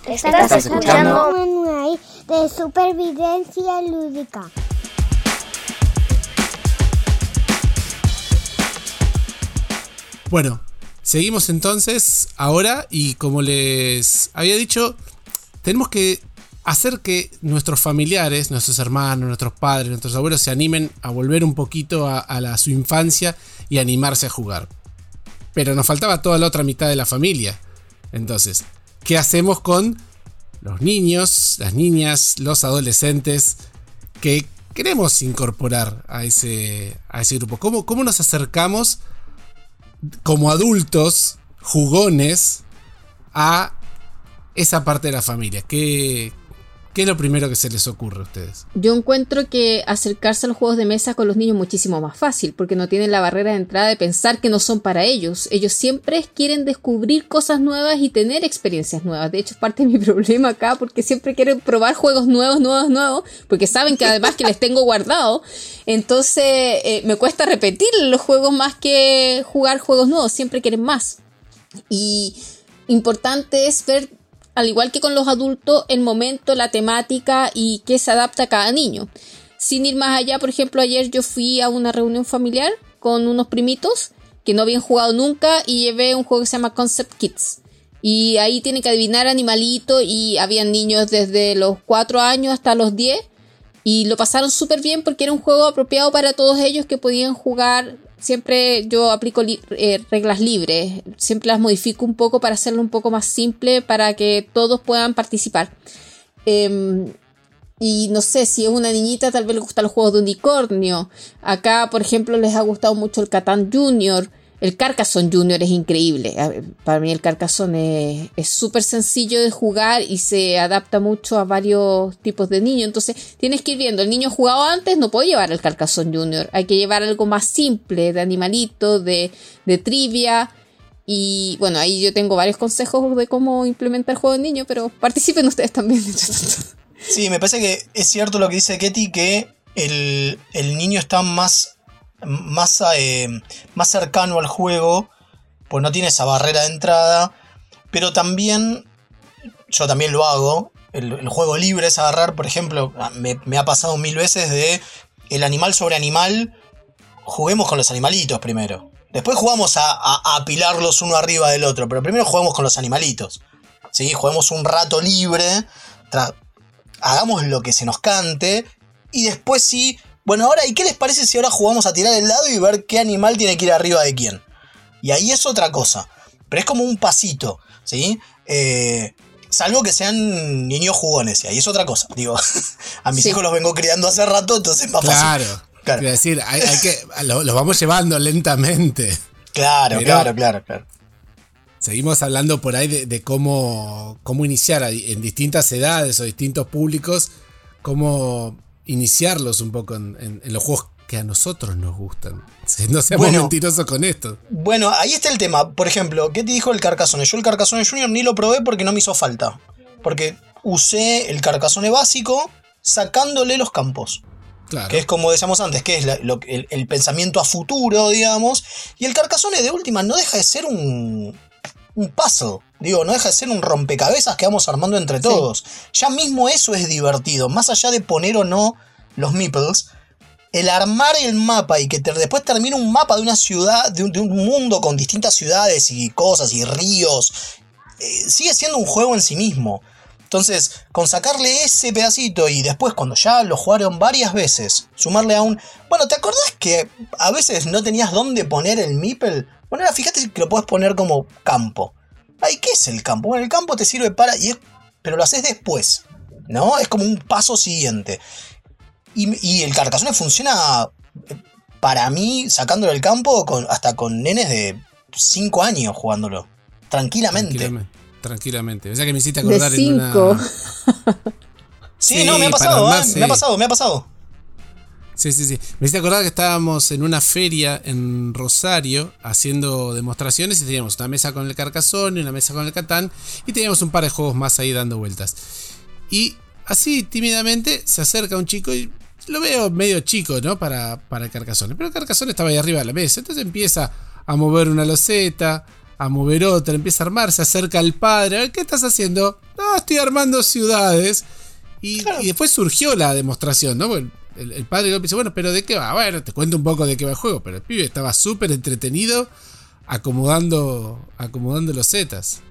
Estás, escuchando un de supervivencia lúdica. Bueno, seguimos entonces ahora y como les había dicho, tenemos que hacer que nuestros familiares, nuestros hermanos, nuestros padres, nuestros abuelos se animen a volver un poquito a, su infancia y animarse a jugar. Pero nos faltaba toda la otra mitad de la familia. Entonces, ¿qué hacemos con los niños, las niñas, los adolescentes que queremos incorporar a ese, a ese grupo? ¿Cómo, ¿Cómo nos acercamos como adultos, jugones, a esa parte de la familia? ¿Qué, ¿Qué es lo primero que se les ocurre a ustedes? Yo encuentro que acercarse a los juegos de mesa con los niños es muchísimo más fácil, porque no tienen la barrera de entrada de pensar que no son para ellos. Ellos siempre quieren descubrir cosas nuevas y tener experiencias nuevas. De hecho, es parte de mi <laughs> problema acá, porque siempre quieren probar juegos nuevos, nuevos, nuevos, porque saben que además que les tengo guardado. Entonces, eh, me cuesta repetir los juegos más que jugar juegos nuevos. Siempre quieren más. Y importante es ver al igual que con los adultos, el momento, la temática y qué se adapta a cada niño. Sin ir más allá, por ejemplo, ayer yo fui a una reunión familiar con unos primitos que no habían jugado nunca y llevé un juego que se llama Concept Kids. Y ahí tienen que adivinar animalito y habían niños desde los 4 años hasta los 10 y lo pasaron súper bien porque era un juego apropiado para todos ellos que podían jugar siempre yo aplico eh, reglas libres, siempre las modifico un poco para hacerlo un poco más simple para que todos puedan participar. Em, y no sé, si es una niñita, tal vez le gustan los juegos de unicornio. Acá, por ejemplo, les ha gustado mucho el Catán Junior. El Carcassonne Junior es increíble. Para mí el Carcassonne es súper sencillo de jugar y se adapta mucho a varios tipos de niños. Entonces tienes que ir viendo. El niño jugado antes no puede llevar el Carcassonne Junior. Hay que llevar algo más simple, de animalito, de, de trivia. Y bueno, ahí yo tengo varios consejos de cómo implementar el juego de niño, pero participen ustedes también. <laughs> Sí, me parece que es cierto lo que dice Ketty, que el, el niño está más más, eh, más cercano al juego, pues no tiene esa barrera de entrada, pero también, yo también lo hago, el, juego libre es agarrar, por ejemplo, ah, me, ha pasado mil veces de el animal sobre animal, juguemos con los animalitos primero. Después jugamos a, apilarlos uno arriba del otro, pero primero juguemos con los animalitos. ¿sí? Juguemos un rato libre, hagamos lo que se nos cante, y después sí bueno, ahora, ¿y qué les parece si ahora jugamos a tirar el lado y ver qué animal tiene que ir arriba de quién? Y ahí es otra cosa. Pero es como un pasito, ¿sí? Eh, salvo que sean niños jugones, y ahí es otra cosa. Digo, <laughs> a mis hijos los vengo criando hace rato, entonces es más claro, fácil. Claro, quiero decir, hay, que, los lo vamos llevando lentamente. Claro, claro, claro, claro. Seguimos hablando por ahí de, cómo, cómo iniciar en distintas edades o distintos públicos, cómo iniciarlos un poco en, los juegos que a nosotros nos gustan. <laughs> No seamos mentirosos con esto. Bueno, ahí está el tema. Por ejemplo, ¿qué te dijo el Carcassonne? Yo el Carcassonne Junior ni lo probé porque no me hizo falta. Porque usé el Carcassonne básico sacándole los campos. Claro. Que es como decíamos antes, que es el, pensamiento a futuro, digamos. Y el Carcassonne de última no deja de ser un, un puzzle. Digo, no deja de ser un rompecabezas que vamos armando entre todos. Ya mismo eso es divertido. Más allá de poner o no los meeples, el armar el mapa y que después termine un mapa de una ciudad, de un, mundo con distintas ciudades y cosas y ríos, eh, sigue siendo un juego en sí mismo. Entonces, con sacarle ese pedacito y después cuando ya lo jugaron varias veces, sumarle a un... Bueno, ¿te acordás que a veces no tenías dónde poner el meeple? Bueno, ahora fíjate que lo puedes poner como campo. Ay, ¿qué es el campo? Bueno, el campo te sirve para. Y pero lo haces después. ¿No? Es como un paso siguiente. Y, el Carcassonne funciona. Eh, para mí, sacándolo del campo, hasta con nenes de 5 años jugándolo. Tranquilamente. Tranquilamente. O sea que me hiciste acordar de en una. <laughs> sí, no, me ha pasado, ¿eh? Me ha pasado, me ha pasado. Sí, sí, sí. Me hice acordar que estábamos en una feria en Rosario haciendo demostraciones y teníamos una mesa con el Carcassonne y una mesa con el Catán y teníamos un par de juegos más ahí dando vueltas. Y así tímidamente se acerca un chico y lo veo medio chico, ¿no? Para, para el Carcassonne. Pero el Carcassonne estaba ahí arriba de la mesa. Entonces empieza a mover una loseta, a mover otra, empieza a armar, se acerca al padre. ¿Qué estás haciendo? No, estoy armando ciudades. Y, y después surgió la demostración, ¿no? Bueno, el, padre dice, bueno, pero ¿de qué va? Bueno, te cuento un poco de qué va el juego, pero el pibe estaba súper entretenido acomodando, acomodando los zetas.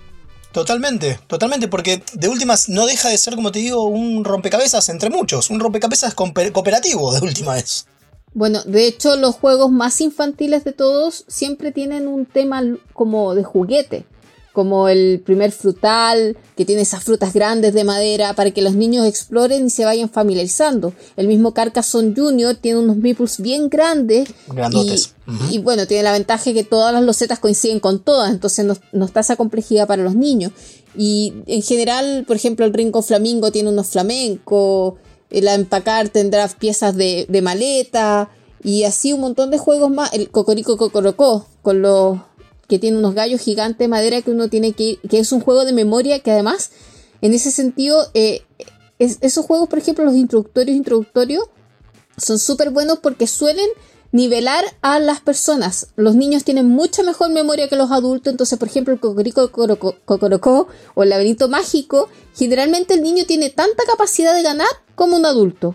Totalmente, totalmente, porque de últimas no deja de ser, como te digo, un rompecabezas entre muchos, un rompecabezas cooperativo de última vez. Bueno, de hecho los juegos más infantiles de todos siempre tienen un tema como de juguete como el primer frutal, que tiene esas frutas grandes de madera para que los niños exploren y se vayan familiarizando. El mismo Carcassonne Junior tiene unos meeples bien grandes. Grandotes. Y, bueno, tiene la ventaja que todas las losetas coinciden con todas, entonces no, está esa complejidad para los niños. Y en general, por ejemplo, el Rinco Flamingo tiene unos flamencos, el Empacar tendrá piezas de, de maleta, y así un montón de juegos más. El Cocorico Cocorocó, con los que tiene unos gallos gigantes de madera que uno tiene que ir, que es un juego de memoria que además, en ese sentido, eh, esos juegos, por ejemplo, los introductorios introductorios, son súper buenos porque suelen nivelar a las personas. Los niños tienen mucha mejor memoria que los adultos, entonces, por ejemplo, el Cocorico o el laberinto mágico, generalmente el niño tiene tanta capacidad de ganar como un adulto.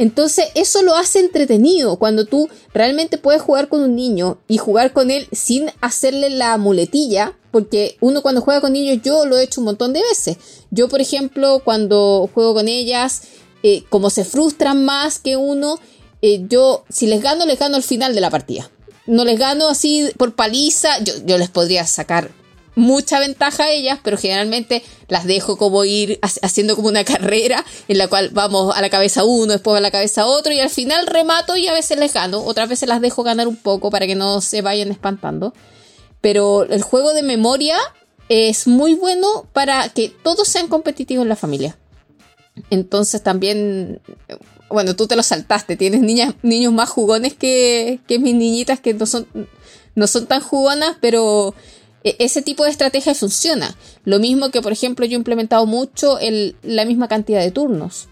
Entonces eso lo hace entretenido cuando tú realmente puedes jugar con un niño y jugar con él sin hacerle la muletilla, porque uno cuando juega con niños yo lo he hecho un montón de veces. Yo por ejemplo cuando juego con ellas, eh, como se frustran más que uno, eh, yo si les gano les gano al final de la partida. No les gano así por paliza, yo, yo les podría sacar mucha ventaja a ellas, pero generalmente las dejo como ir haciendo como una <laughs> carrera en la cual vamos a la cabeza uno, después a la cabeza otro y al final remato y a veces les gano, otras veces las dejo ganar un poco para que no se vayan espantando. Pero el juego de memoria es muy bueno para que todos sean competitivos en la familia. Entonces también, bueno, tú te lo saltaste, tienes niños más jugones que, que mis niñitas que no son, no son tan jugonas, pero ese tipo de estrategia funciona. Lo mismo que, por ejemplo, yo he implementado mucho el, la misma cantidad de turnos.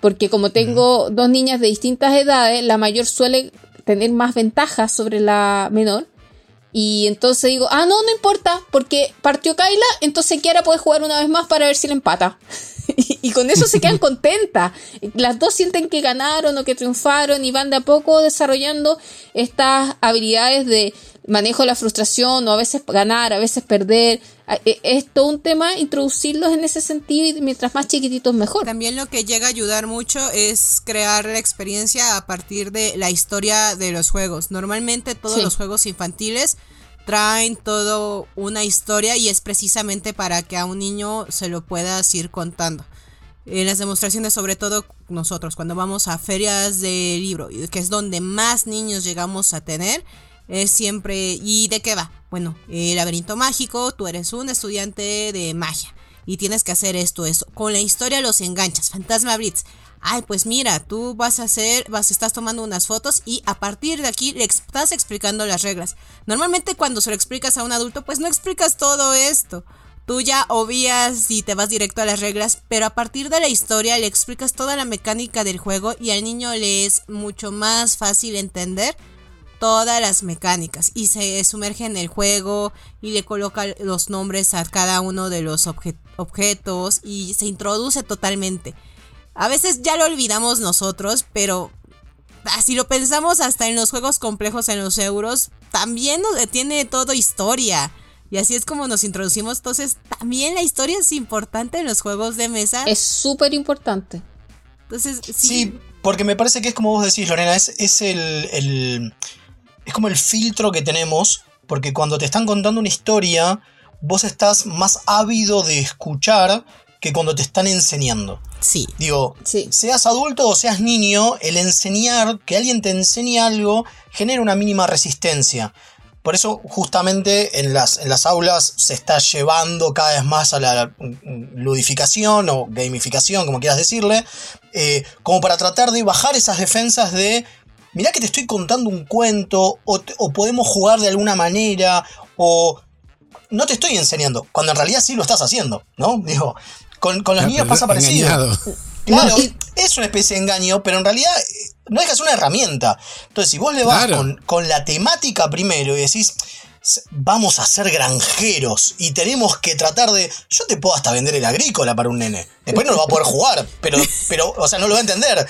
Porque como tengo dos niñas de distintas edades, la mayor suele tener más ventajas sobre la menor. Y entonces digo, ah, no, no importa, porque partió Kaila, entonces Kiara puede jugar una vez más para ver si le empata. <laughs> y, con eso se quedan <laughs> contentas. Las dos sienten que ganaron o que triunfaron y van de a poco desarrollando estas habilidades de manejo la frustración o a veces ganar, a veces perder. E, es todo un tema introducirlos en ese sentido y mientras más chiquititos mejor. También lo que llega a ayudar mucho es crear la experiencia a partir de la historia de los juegos. Normalmente todos los juegos infantiles traen todo una historia y es precisamente para que a un niño se lo puedas ir contando. En las demostraciones, sobre todo nosotros, cuando vamos a ferias de libro, que es donde más niños llegamos a tener, es siempre... ¿Y de qué va? Bueno, el laberinto mágico, tú eres un estudiante de magia y tienes que hacer esto, eso. Con la historia los enganchas. Fantasma Blitz. Ay, pues mira, tú vas a hacer, vas, estás tomando unas fotos y a partir de aquí le estás explicando las reglas. Normalmente cuando se lo explicas a un adulto, pues no explicas todo esto. Tú ya obvias y te vas directo a las reglas, pero a partir de la historia le explicas toda la mecánica del juego y al niño le es mucho más fácil entender todas las mecánicas y se sumerge en el juego y le coloca los nombres a cada uno de los objetos y se introduce totalmente. A veces ya lo olvidamos nosotros, pero si lo pensamos hasta en los juegos complejos en los euros, también tiene todo historia. Y así es como nos introducimos. Entonces, también la historia es importante en los juegos de mesa. Es súper importante. Entonces, sí. porque me parece que es como vos decís, Lorena, es, es el es como el filtro que tenemos, porque cuando te están contando una historia, vos estás más ávido de escuchar que cuando te están enseñando. Sí. Digo, seas adulto o seas niño, el enseñar, que alguien te enseñe algo, genera una mínima resistencia. Por eso justamente en las, en las aulas se está llevando cada vez más a la ludificación o gamificación, como quieras decirle, eh, como para tratar de bajar esas defensas de mirá que te estoy contando un cuento, o, podemos jugar de alguna manera, o no te estoy enseñando, cuando en realidad sí lo estás haciendo, ¿no? <laughs> Digo, con, los niños pasa parecido. Claro, es una especie de engaño, pero en realidad eh, no dejas una herramienta. Entonces, si vos le vas con, con la temática primero y decís, vamos a ser granjeros y tenemos que tratar de. Yo te puedo hasta vender el agrícola para un nene. Después no lo va a poder jugar, pero, pero, o sea, no lo va a entender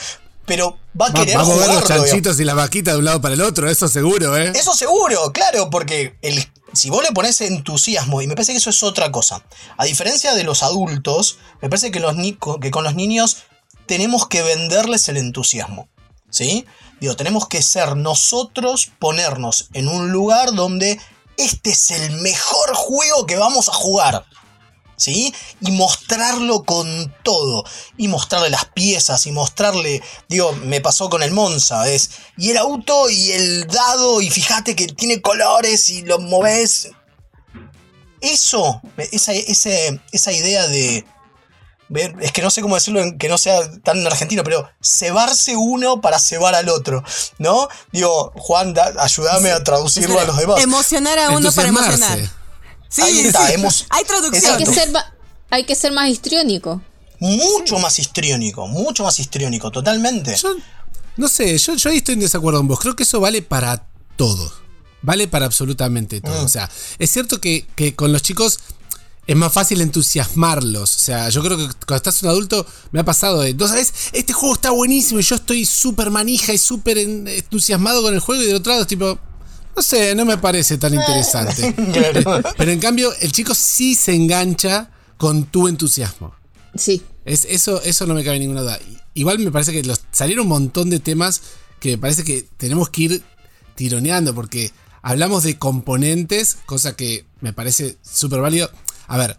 pero va a querer Vamos a ver los chanchitos y la vaquita de un lado para el otro, eso seguro, ¿eh? Eso seguro, claro, porque el, si vos le pones entusiasmo, y me parece que eso es otra cosa. A diferencia de los adultos, me parece que, los que con los niños tenemos que venderles el entusiasmo. ¿Sí? Digo, tenemos que ser nosotros, ponernos en un lugar donde este es el mejor juego que vamos a jugar. ¿Sí? Y mostrarlo con todo. Y mostrarle las piezas. Y mostrarle. Digo, me pasó con el Monza. Es. Y el auto y el dado. Y fíjate que tiene colores. Y lo moves. Eso. Esa, esa idea de es que no sé cómo decirlo que no sea tan argentino, pero cebarse uno para cebar al otro, ¿no? Digo, Juan, ayúdame a traducirlo a los demás. Emocionar a uno para emocionar. Sí, Ahí está, hay traducción. Hay que, ser, hay que ser más histriónico. Mucho más histriónico, mucho más histriónico, totalmente. Yo, no sé, yo, yo ahí estoy en desacuerdo con vos. Creo que eso vale para todo. Vale para absolutamente todo. Mm. O sea, es cierto que, que con los chicos es más fácil entusiasmarlos. O sea, yo creo que cuando estás un adulto me ha pasado de, ¿no sabes? Este juego está buenísimo y yo estoy súper manija y súper entusiasmado con el juego y del otro lado es tipo, no sé, no me parece tan interesante. <laughs> Pero en cambio, el chico sí se engancha con tu entusiasmo. Sí. Es, eso, eso no me cabe ninguna duda. Igual me parece que los, salieron un montón de temas que me parece que tenemos que ir tironeando porque hablamos de componentes, cosa que me parece súper válido. A ver,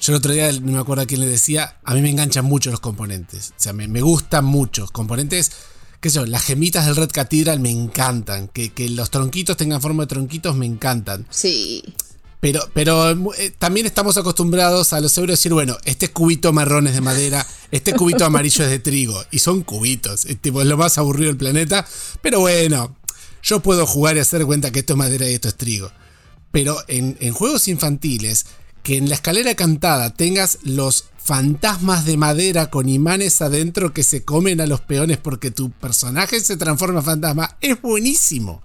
yo el otro día no me acuerdo a quién le decía, a mí me enganchan mucho los componentes. O sea, me, gustan mucho. Componentes, qué sé yo, las gemitas del Red Cathedral me encantan. Que, los tronquitos tengan forma de tronquitos me encantan. Sí. Pero, pero eh, también estamos acostumbrados a los euros decir, bueno, este cubito marrón es de madera, este cubito amarillo es de trigo. Y son cubitos. Es, tipo, es lo más aburrido del planeta. Pero bueno, yo puedo jugar y hacer cuenta que esto es madera y esto es trigo. Pero en, en juegos infantiles que en la escalera cantada tengas los fantasmas de madera con imanes adentro que se comen a los peones porque tu personaje se transforma en fantasma, es buenísimo.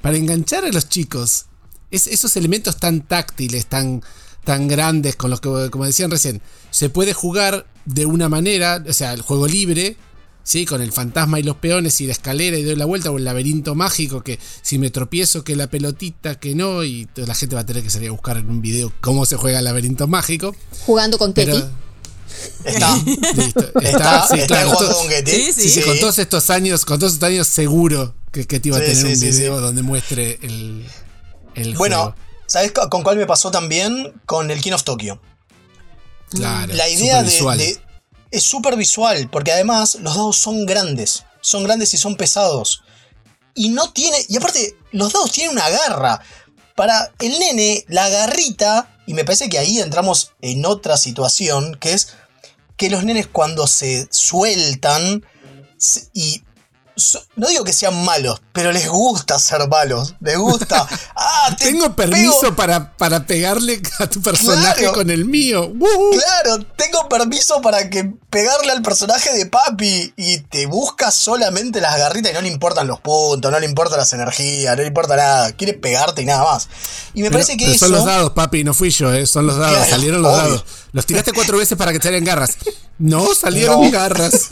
Para enganchar a los chicos, es, esos elementos tan táctiles, tan, tan grandes, con los que, como decían recién, se puede jugar de una manera, o sea, el juego libre, ¿sí? Con el fantasma y los peones y la escalera y doy la vuelta o el laberinto mágico que si me tropiezo que la pelotita que no y toda la gente va a tener que salir a buscar en un video cómo se juega el laberinto mágico. Jugando con Ketty. Está. <laughs> Listo. Está, sí, claro. con Sí, sí, sí, Con todos estos años, con todos estos años seguro que Ketty va a tener un video donde muestre el, el Bueno, ¿sabes con cuál me pasó también? Con el King of Tokyo. Claro. La idea de, es súper visual, porque además los dados son grandes, son grandes y son pesados. Y no tiene, y aparte, los dados tienen una garra. Para el nene, la garrita, y me parece que ahí entramos en otra situación, que es que los nenes cuando se sueltan y no digo que sean malos, pero les gusta ser malos. Les gusta. <laughs> Ah, tengo permiso para, para pegarle a tu personaje con el mío. Claro, tengo permiso para que pegarle al personaje de papi y te busca solamente las garritas y no le importan los puntos, no le importan las energías, no le importa nada. Quiere pegarte y nada más. Y me parece que pero eso. Son los dados, papi, no fui yo, eh, son los dados, salieron los dados. Los tiraste cuatro veces para que te garras. No, salieron garras.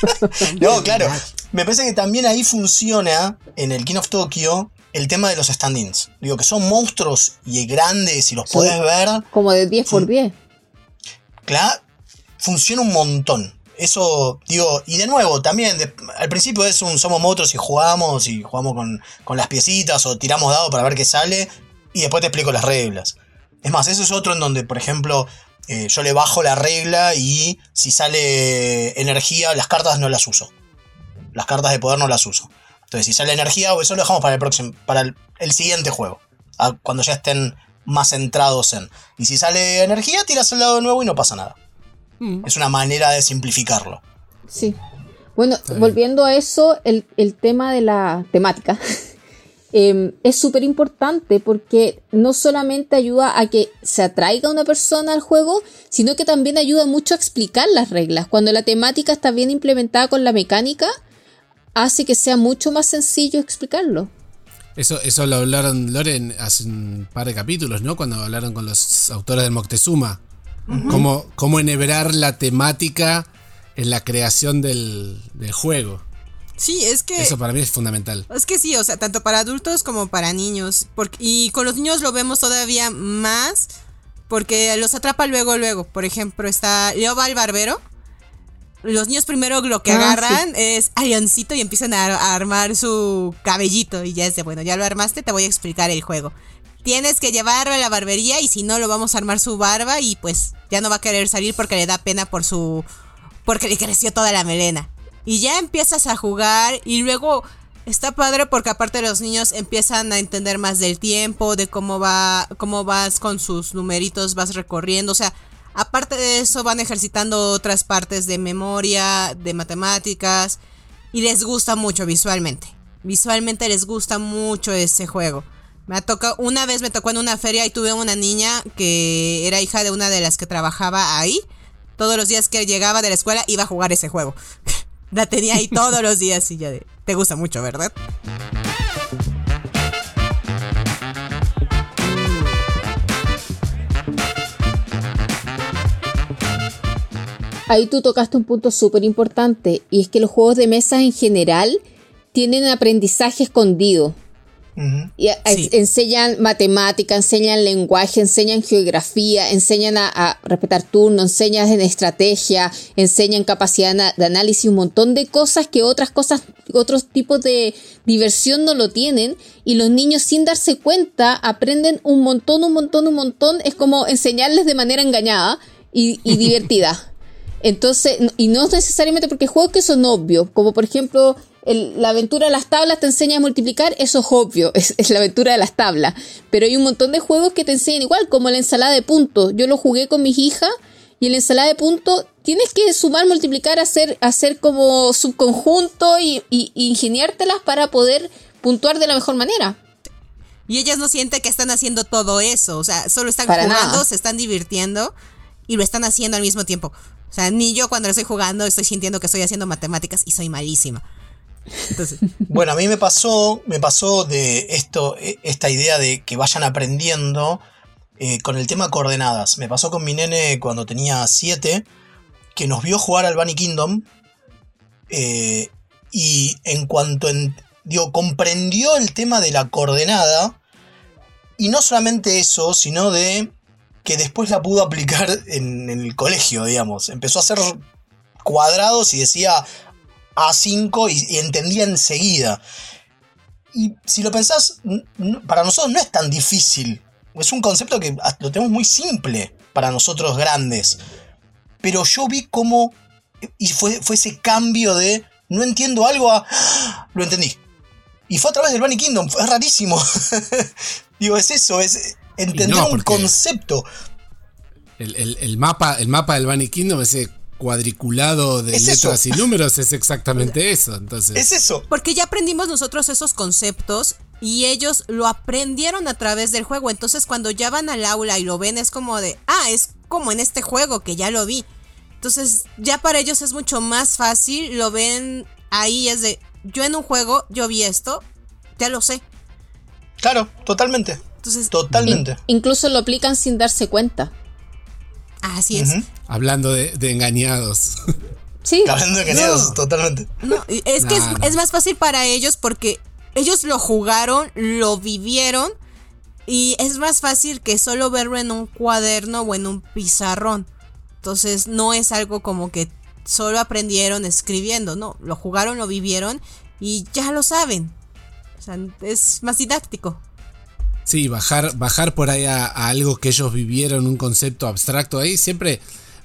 <laughs> no, claro. Me parece que también ahí funciona en el King of Tokyo el tema de los stand-ins. Digo, que son monstruos y grandes y los puedes ver. Como de 10 por 10. Claro, funciona un montón. Eso, digo, y de nuevo, también, al principio es un somos monstruos y jugamos y jugamos con, con las piecitas o tiramos dados para ver qué sale y después te explico las reglas. Es más, eso es otro en donde, por ejemplo, eh, yo le bajo la regla y si sale energía, las cartas no las uso. Las cartas de poder no las uso. Entonces, si sale energía, eso lo dejamos para el próximo, para el, siguiente juego. Cuando ya estén más centrados en. Y si sale energía, tiras el lado de nuevo y no pasa nada. Mm. Es una manera de simplificarlo. Sí. Bueno, volviendo a eso, el, el tema de la temática. <laughs> Em, es súper importante porque no solamente ayuda a que se atraiga una persona al juego, sino que también ayuda mucho a explicar las reglas. Cuando la temática está bien implementada con la mecánica, hace que sea mucho más sencillo explicarlo. Eso, eso lo hablaron Loren hace un par de capítulos, ¿no? Cuando hablaron con los autores del Moctezuma. cómo, enhebrar la temática en la creación del, del juego. Sí, es que... Eso para mí es fundamental. Es que sí, o sea, tanto para adultos como para niños. Porque, y con los niños lo vemos todavía más porque los atrapa luego, luego. Por ejemplo, está Leo va al barbero. Los niños primero lo que Ah, agarran es a Leoncito y empiezan a, a armar su cabellito. Y ya es de, bueno, ya lo armaste, te voy a explicar el juego. Tienes que llevarlo a la barbería y si no, lo vamos a armar su barba y pues ya no va a querer salir porque le da pena por su... porque le creció toda la melena. Y ya empiezas a jugar y luego está padre porque aparte los niños empiezan a entender más del tiempo, de cómo va, cómo vas con sus numeritos, vas recorriendo, o sea, aparte de eso van ejercitando otras partes de memoria, de matemáticas y les gusta mucho visualmente. Visualmente les gusta mucho ese juego. Me ha una vez me tocó en una feria y tuve una niña que era hija de una de las que trabajaba ahí. Todos los días que llegaba de la escuela iba a jugar ese juego. <laughs> La tenía ahí todos los días y ya de, te gusta mucho, ¿verdad? Ahí tú tocaste un punto súper importante y es que los juegos de mesa en general tienen aprendizaje escondido. Y Sí. enseñan matemática, enseñan lenguaje, enseñan geografía, enseñan a, a respetar turnos, enseñan en estrategia, enseñan capacidad de análisis, un montón de cosas que otras cosas, otros tipos de diversión no lo tienen. Y los niños sin darse cuenta aprenden un montón, un montón, un montón. Es como enseñarles de manera engañada y, y <laughs> divertida. Entonces, y no necesariamente porque juegos que son obvios, como por ejemplo el- la aventura de las tablas te enseña a multiplicar, eso es obvio, <laughs> es, es la aventura de las tablas. Pero hay un montón de juegos que te enseñan igual, como la ensalada de puntos. Yo lo jugué con mis hijas y en la ensalada de puntos tienes que sumar, multiplicar, hacer, hacer como subconjunto y, y, y ingeniártelas para poder puntuar de la mejor manera. Y ellas no sienten que están haciendo todo eso. O sea, solo están Para jugando, nada. se están divirtiendo y lo están haciendo al mismo tiempo. O sea, ni yo cuando estoy jugando estoy sintiendo que estoy haciendo matemáticas y soy malísima. Bueno, a mí me pasó, me pasó de esto, eh, esta idea de que vayan aprendiendo eh, con el tema coordenadas. Me pasó con mi nene cuando tenía 7, que nos vio jugar al Bunny Kingdom. eh, y en cuanto en- comprendió el tema de la coordenada. Y no solamente eso, sino de que después la pudo aplicar en, en el colegio, digamos. Empezó a hacer cuadrados y decía A5 y, y entendía enseguida. Y si lo pensás, para nosotros no es tan difícil. Es un concepto que lo tenemos muy simple para nosotros grandes. Pero yo vi cómo... Y fue, fue ese cambio de no entiendo algo a... "Ah, Lo entendí. Y fue a través del Bunny Kingdom. Es rarísimo. <laughs> Digo, es eso, es entender no, un concepto. El, el- el mapa, el mapa del Bunny Kingdom, ese cuadriculado de Es letras eso. y números, es exactamente eso. Entonces, Es eso. porque ya aprendimos nosotros esos conceptos y ellos lo aprendieron a través del juego. Entonces, cuando ya van al aula y lo ven, es como de, ah, es como en este juego que ya lo vi. Entonces, ya para ellos es mucho más fácil, lo ven ahí, es de, yo en un juego, yo vi esto, ya lo sé. Claro, totalmente. Entonces, Totalmente. Incluso lo aplican sin darse cuenta. Así es. Hablando de, de engañados. <laughs> Sí. Hablando de cañados, totalmente. No, es que es, No, no. es más fácil para ellos porque ellos lo jugaron, lo vivieron y es más fácil que solo verlo en un cuaderno o en un pizarrón. Entonces no es algo como que solo aprendieron escribiendo, no, lo jugaron, lo vivieron y ya lo saben. O sea, es más didáctico. Sí, bajar, bajar por ahí a, algo que ellos vivieron, un concepto abstracto ahí, siempre,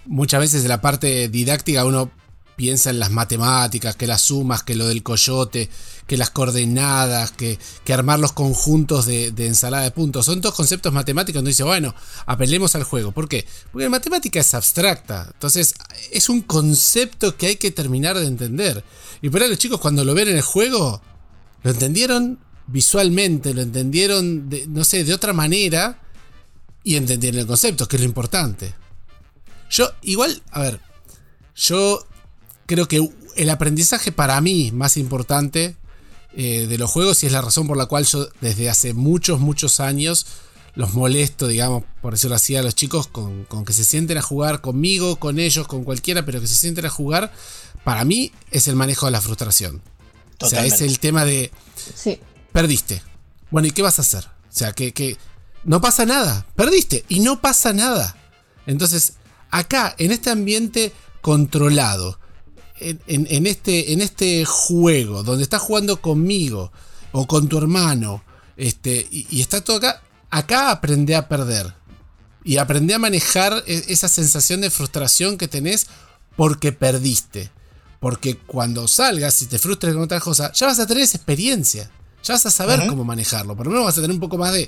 muchas veces de la parte didáctica uno piensa en las matemáticas, que las sumas, que lo del coyote, que las coordenadas, que, que armar los conjuntos de, ensalada de puntos. Son todos conceptos matemáticos donde dice, bueno, apelemos al juego. ¿Por qué? Porque la matemática es abstracta. Entonces, es un concepto que hay que terminar de entender. Y por ahí los chicos cuando lo ven en el juego, lo entendieron visualmente, lo entendieron, de, no sé, de otra manera y entendieron el concepto, que es lo importante. Yo, igual, a ver, yo creo que el aprendizaje para mí más importante eh, de los juegos y es la razón por la cual yo desde hace muchos, muchos años los molesto, digamos, por decirlo así, a los chicos con, con que se sienten a jugar conmigo, con ellos, con cualquiera, pero que se sienten a jugar, para mí es el manejo de la frustración. O sea, es el tema de Sí. Perdiste. Bueno, ¿y qué vas a hacer? O sea, que, no pasa nada. Perdiste y no pasa nada. Entonces, acá, en este ambiente controlado, en, este, este juego, donde estás jugando conmigo o con tu hermano, este, y, y está todo acá, acá aprende a perder. Y aprende a manejar e- esa sensación de frustración que tenés porque perdiste. Porque cuando salgas y te frustres con otra cosa, ya vas a tener esa experiencia. Ya vas a saber cómo manejarlo. Por lo menos vas a tener un poco más de,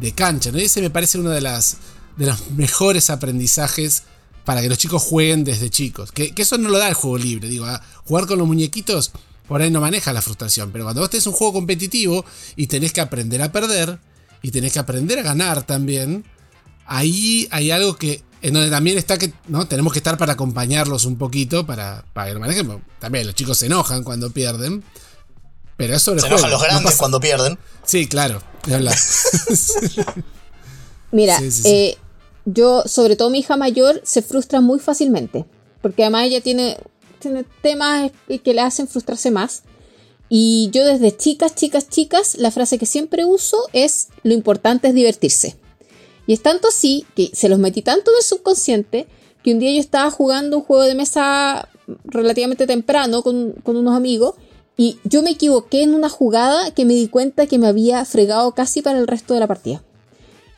de cancha. ¿no? Y ese me parece uno de, las, de los mejores aprendizajes para que los chicos jueguen desde chicos. Que, que eso no lo da el juego libre. Digo, ah, jugar con los muñequitos por ahí no maneja la frustración. Pero cuando vos tenés un juego competitivo y tenés que aprender a perder y tenés que aprender a ganar también, ahí hay algo que en donde también está que no tenemos que estar para acompañarlos un poquito para, para que lo manejen. También los chicos se enojan cuando pierden. Pero es sobre Se enojan los grandes cuando pierden. Sí, claro. de hablar. <laughs> Mira, Sí, sí, sí. eh, yo, sobre todo mi hija mayor, se frustra muy fácilmente. Porque además ella tiene, tiene temas que le hacen frustrarse más. Y yo desde chicas, chicas, chicas, la frase que siempre uso es lo importante es divertirse. Y es tanto así que se los metí tanto en el subconsciente que un día yo estaba jugando un juego de mesa relativamente temprano con, con unos amigos y yo me equivoqué en una jugada que me di cuenta que me había fregado casi para el resto de la partida.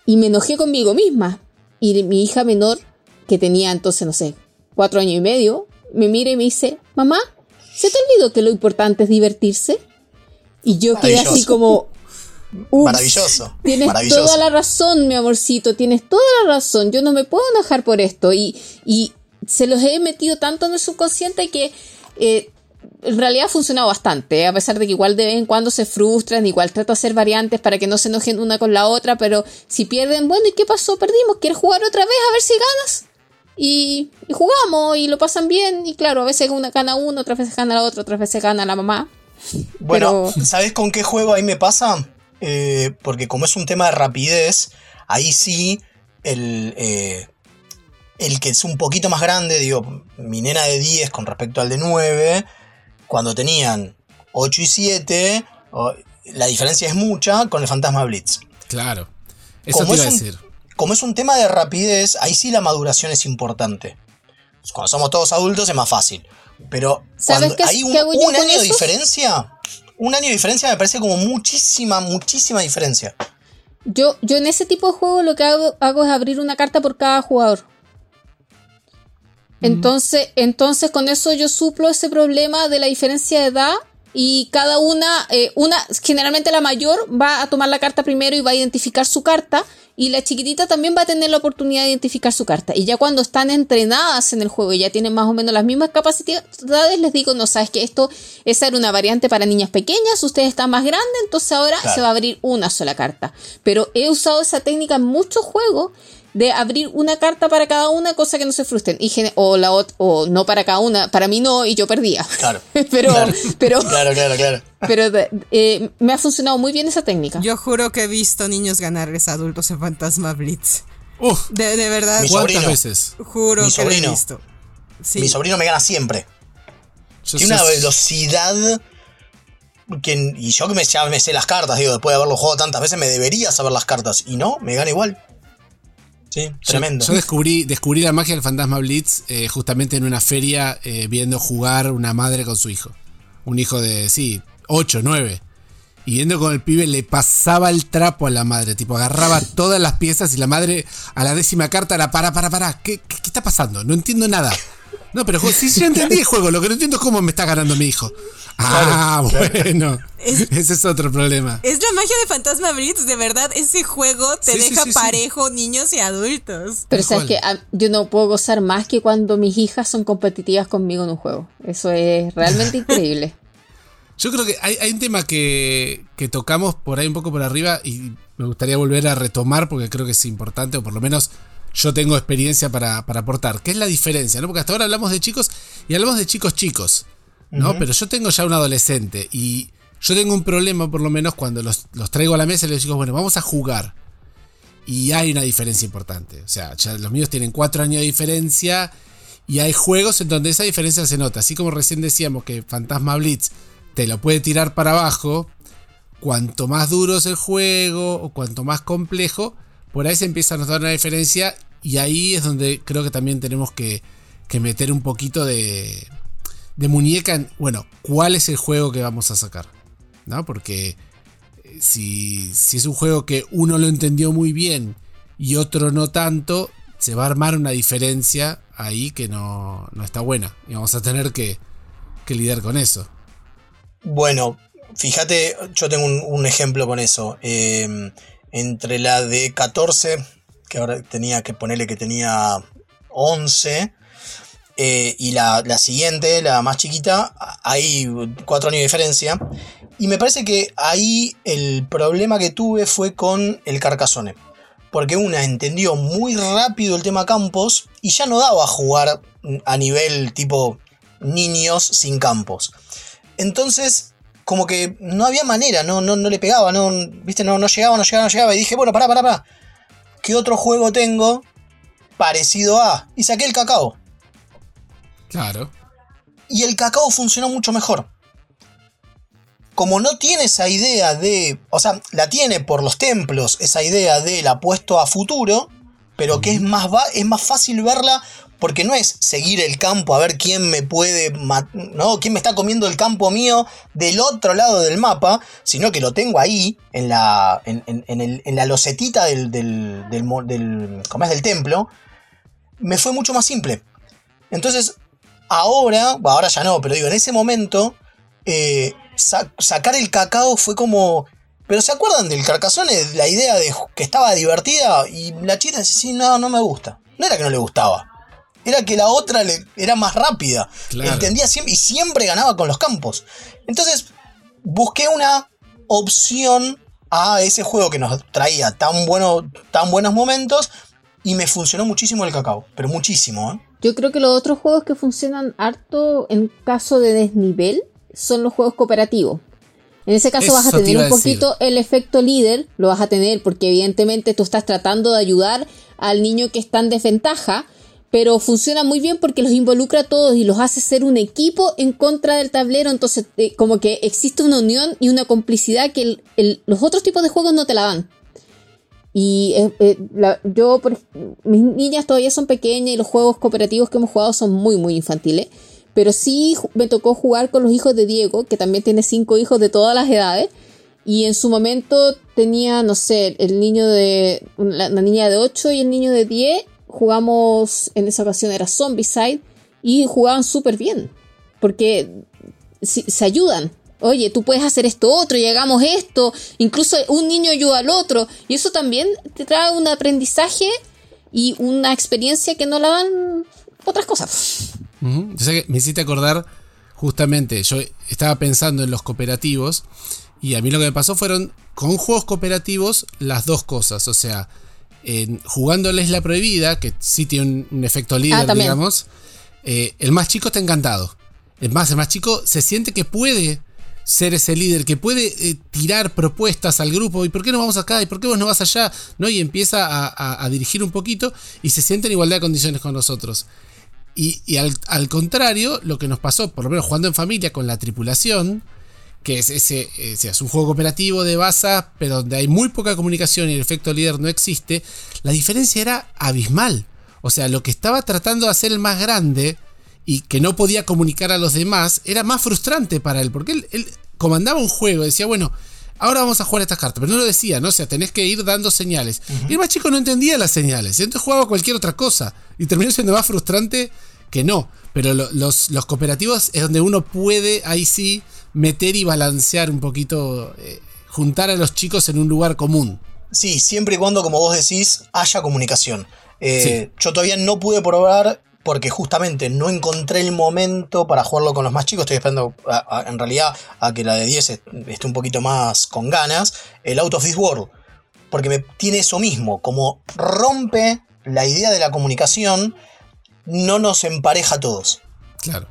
Y me enojé conmigo misma. Y mi hija menor, que tenía entonces, no sé, cuatro años y medio, me mira y me dice, mamá, ¿se te olvidó que lo importante es divertirse? Y yo quedé así como... "Ups, Maravilloso. Tienes maravilloso. toda la razón, mi amorcito, tienes toda la razón. Yo no me puedo enojar por esto. Y, y se los he metido tanto en el subconsciente que eh, en realidad ha funcionado bastante. ¿eh? A pesar de que igual de vez en cuando se frustran, igual trato de hacer variantes para que no se enojen una con la otra. Pero si pierden, bueno, ¿y qué pasó? Perdimos. ¿Quieres jugar otra vez a ver si ganas? Y, y jugamos y lo pasan bien. Y claro, a veces una gana uno, otras veces gana la otra, otras veces gana la mamá. Bueno, Pero- ¿sabes con qué juego ahí me pasa? Eh, porque como es un tema de rapidez, ahí sí el, eh, el que es un poquito más grande, digo, mi nena de 10 con respecto al de 9, cuando tenían 8 y 7, o- la diferencia es mucha con el Fantasma Blitz. claro. Eso Como te iba a es un- decir. Como es un tema de rapidez, ahí sí la maduración es importante. Cuando somos todos adultos es más fácil. Pero ¿Sabes cuando qué- hay un, qué año de diferencia, un año de diferencia me parece como muchísima, muchísima diferencia. Yo, yo en ese tipo de juego lo que hago, hago es abrir una carta por cada jugador. Entonces, entonces con eso yo suplo ese problema de la diferencia de edad y cada una, eh, una, generalmente la mayor va a tomar la carta primero y va a identificar su carta y la chiquitita también va a tener la oportunidad de identificar su carta. Y ya cuando están entrenadas en el juego y ya tienen más o menos las mismas capacidades, les digo, no sabes que esto, esa era una variante para niñas pequeñas, ustedes están más grandes, entonces ahora Claro. se va a abrir una sola carta. Pero he usado esa técnica en muchos juegos de abrir una carta para cada una, cosa que no se frustren. Y o, la ot- o no para cada una, para mí no, y yo perdía. Claro. <laughs> pero, Claro. pero, Claro, claro, claro. pero eh, me ha funcionado muy bien esa técnica. Yo juro que he visto niños ganarles a adultos en Fantasma Blitz. Uf, De, de verdad, Mi ¿cuántas sobrino. veces? juro Mi que lo he sobrino. visto. Sí. Mi sobrino me gana siempre. Yo Tiene una sé- velocidad que, y yo que me, ya me sé las cartas, digo, después de haberlo jugado tantas veces, me debería saber las cartas. Y no, me gana igual. Sí, Yo- tremendo. Yo, descubrí, descubrí la magia del fantasma Blitz eh, justamente en una feria eh, viendo jugar una madre con su hijo. Un hijo de, sí, 8, 9. Y viendo con el pibe le pasaba el trapo a la madre. Tipo, agarraba todas las piezas y la madre a la décima carta era para, para, para. ¿Qué, qué, qué está pasando? No entiendo nada. No, pero jo- sí, ya entendí el juego. Lo que no entiendo es cómo me está ganando mi hijo. Ah, bueno. Ese es otro problema. Es la magia de Fantasma Blitz, de verdad, ese juego te Sí, deja sí, sí. parejo niños y adultos. Pero sabes que ah, yo no puedo gozar más que cuando mis hijas son competitivas conmigo en un juego. Eso es realmente <laughs> increíble. Yo creo que hay, hay un tema que, que tocamos por ahí un poco por arriba y me gustaría volver a retomar porque creo que es importante, o por lo menos yo tengo experiencia para, para aportar, que es la diferencia, ¿no? Porque hasta ahora hablamos de chicos y hablamos de chicos chicos, ¿no? Pero yo tengo ya un adolescente y yo tengo un problema por lo menos cuando los, los traigo a la mesa y les digo, bueno, vamos a jugar. Y hay una diferencia importante. O sea, ya los míos tienen cuatro años de diferencia y hay juegos en donde esa diferencia se nota. Así como recién decíamos que Fantasma Blitz te lo puede tirar para abajo, cuanto más duro es el juego o cuanto más complejo, por ahí se empieza a notar una diferencia y ahí es donde creo que también tenemos que, que meter un poquito de, de muñeca en, bueno, ¿cuál es el juego que vamos a sacar? ¿No? Porque eh, si, si es un juego que uno lo entendió muy bien y otro no tanto, se va a armar una diferencia ahí que no, no está buena. Y vamos a tener que, que lidiar con eso. Bueno, fíjate, yo tengo un, ejemplo con eso. Eh, entre la de 14, que ahora tenía que ponerle que tenía 11, eh, y la, la, siguiente, la más chiquita, hay cuatro años de diferencia. Y me parece que ahí el problema que tuve fue con el Carcassonne. Porque una entendió muy rápido el tema campos y ya no daba a jugar a nivel tipo niños sin campos. Entonces, como que no había manera, no, no, no le pegaba, no, ¿viste? No, no llegaba, no llegaba, no llegaba. Y dije, bueno, pará, pará, pará. ¿Qué otro juego tengo parecido a? Y saqué el cacao. Claro. Y el cacao funcionó mucho mejor. Como no tiene esa idea de. O sea, la tiene por los templos, esa idea del apuesto a futuro, pero que es más, es más fácil verla porque no es seguir el campo a ver quién me puede. ¿no? quién me está comiendo el campo mío del otro lado del mapa, sino que lo tengo ahí, en la. en, en, el, en la losetita del. del. del, del, es del templo. Me fue mucho más simple. Entonces, ahora, ahora ya no, pero digo, en ese momento, eh, sa sacar el cacao fue como. Pero ¿se acuerdan del Carcassonne? La idea de que estaba divertida y la chica decía, sí, no, no me gusta. No era que no le gustaba. Era que la otra le, era más rápida. Claro. Entendía siempre y siempre ganaba con los campos. Entonces, busqué una opción a ese juego que nos traía tan, bueno, tan buenos momentos y me funcionó muchísimo el cacao. Pero muchísimo, ¿eh? Yo creo que los otros juegos que funcionan harto en caso de desnivel son los juegos cooperativos. En ese caso Eso vas a tener un poquito decir. el efecto líder, lo vas a tener porque evidentemente tú estás tratando de ayudar al niño que está en desventaja, pero funciona muy bien porque los involucra a todos y los hace ser un equipo en contra del tablero, entonces eh, como que existe una unión y una complicidad que el, el, los otros tipos de juegos no te la dan. Y eh, eh, yo, por, mis niñas todavía son pequeñas y los juegos cooperativos que hemos jugado son muy, muy infantiles. Pero sí me tocó jugar con los hijos de Diego, que también tiene cinco hijos de todas las edades. Y en su momento tenía, no sé, el niño de. La, niña de 8 y el niño de 10. Jugamos, en esa ocasión era Zombicide. Y jugaban súper bien. Porque se ayudan oye, tú puedes hacer esto otro, y hagamos esto, incluso un niño ayuda al otro, y eso también te trae un aprendizaje y una experiencia que no la dan otras cosas. Uh -huh. Que me hiciste acordar, justamente, yo estaba pensando en los cooperativos, y a mí lo que me pasó fueron, con juegos cooperativos, las dos cosas, o sea, en, jugándoles la prohibida, que sí tiene un, un efecto líder, ah, digamos, eh, el más chico está encantado. Es más, el más chico se siente que puede ser ese líder que puede eh, tirar propuestas al grupo y por qué no vamos acá y por qué vos no vas allá. Y empieza a, dirigir un poquito y se siente en igualdad de condiciones con nosotros. Y, al, contrario, lo que nos pasó, por lo menos jugando en familia con la tripulación, que es ese, es un juego cooperativo de baza, pero donde hay muy poca comunicación y el efecto líder no existe, la diferencia era abismal. O sea, lo que estaba tratando de hacer el más grande y que no podía comunicar a los demás, era más frustrante para él, porque él, él, comandaba un juego, decía, bueno, ahora vamos a jugar estas cartas, pero no lo decía, ¿no? O sea, tenés que ir dando señales. Uh -huh. Y el más chico no entendía las señales, entonces jugaba cualquier otra cosa, y terminó siendo más frustrante que no. Pero lo, los, los, cooperativos es donde uno puede, ahí sí, meter y balancear un poquito, eh, juntar a los chicos en un lugar común. Sí, siempre y cuando, como vos decís, haya comunicación. Eh, sí. Yo todavía no pude probar porque justamente no encontré el momento para jugarlo con los más chicos. Estoy esperando a, a, en realidad a que la de 10 esté un poquito más con ganas. El Out of This World. Porque me tiene eso mismo. Como rompe la idea de la comunicación, no nos empareja a todos. Claro.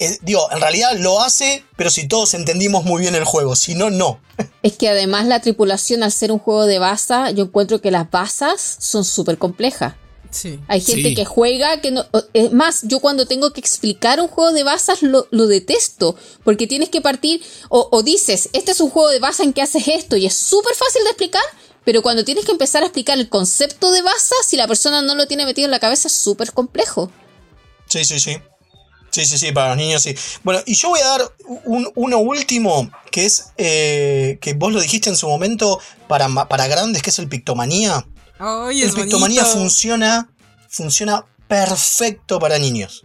Eh, digo, en realidad lo hace, pero si todos entendimos muy bien el juego, si no, no. <laughs> Es que además la tripulación, al ser un juego de baza, yo encuentro que las bazas son súper complejas. Sí. Hay gente Sí. que juega que no. Es más, yo cuando tengo que explicar un juego de bazas lo, lo detesto. Porque tienes que partir. O, o dices, este es un juego de bazas en que haces esto y es súper fácil de explicar. Pero cuando tienes que empezar a explicar el concepto de baza, si la persona no lo tiene metido en la cabeza, es súper complejo. Sí, sí, sí. Sí, sí, sí, para los niños sí. Bueno, y yo voy a dar un, uno último, que es, eh, que vos lo dijiste en su momento, para, para grandes, que es el Pictomanía. Ay, el es Pictomanía bonito. funciona, funciona perfecto para niños.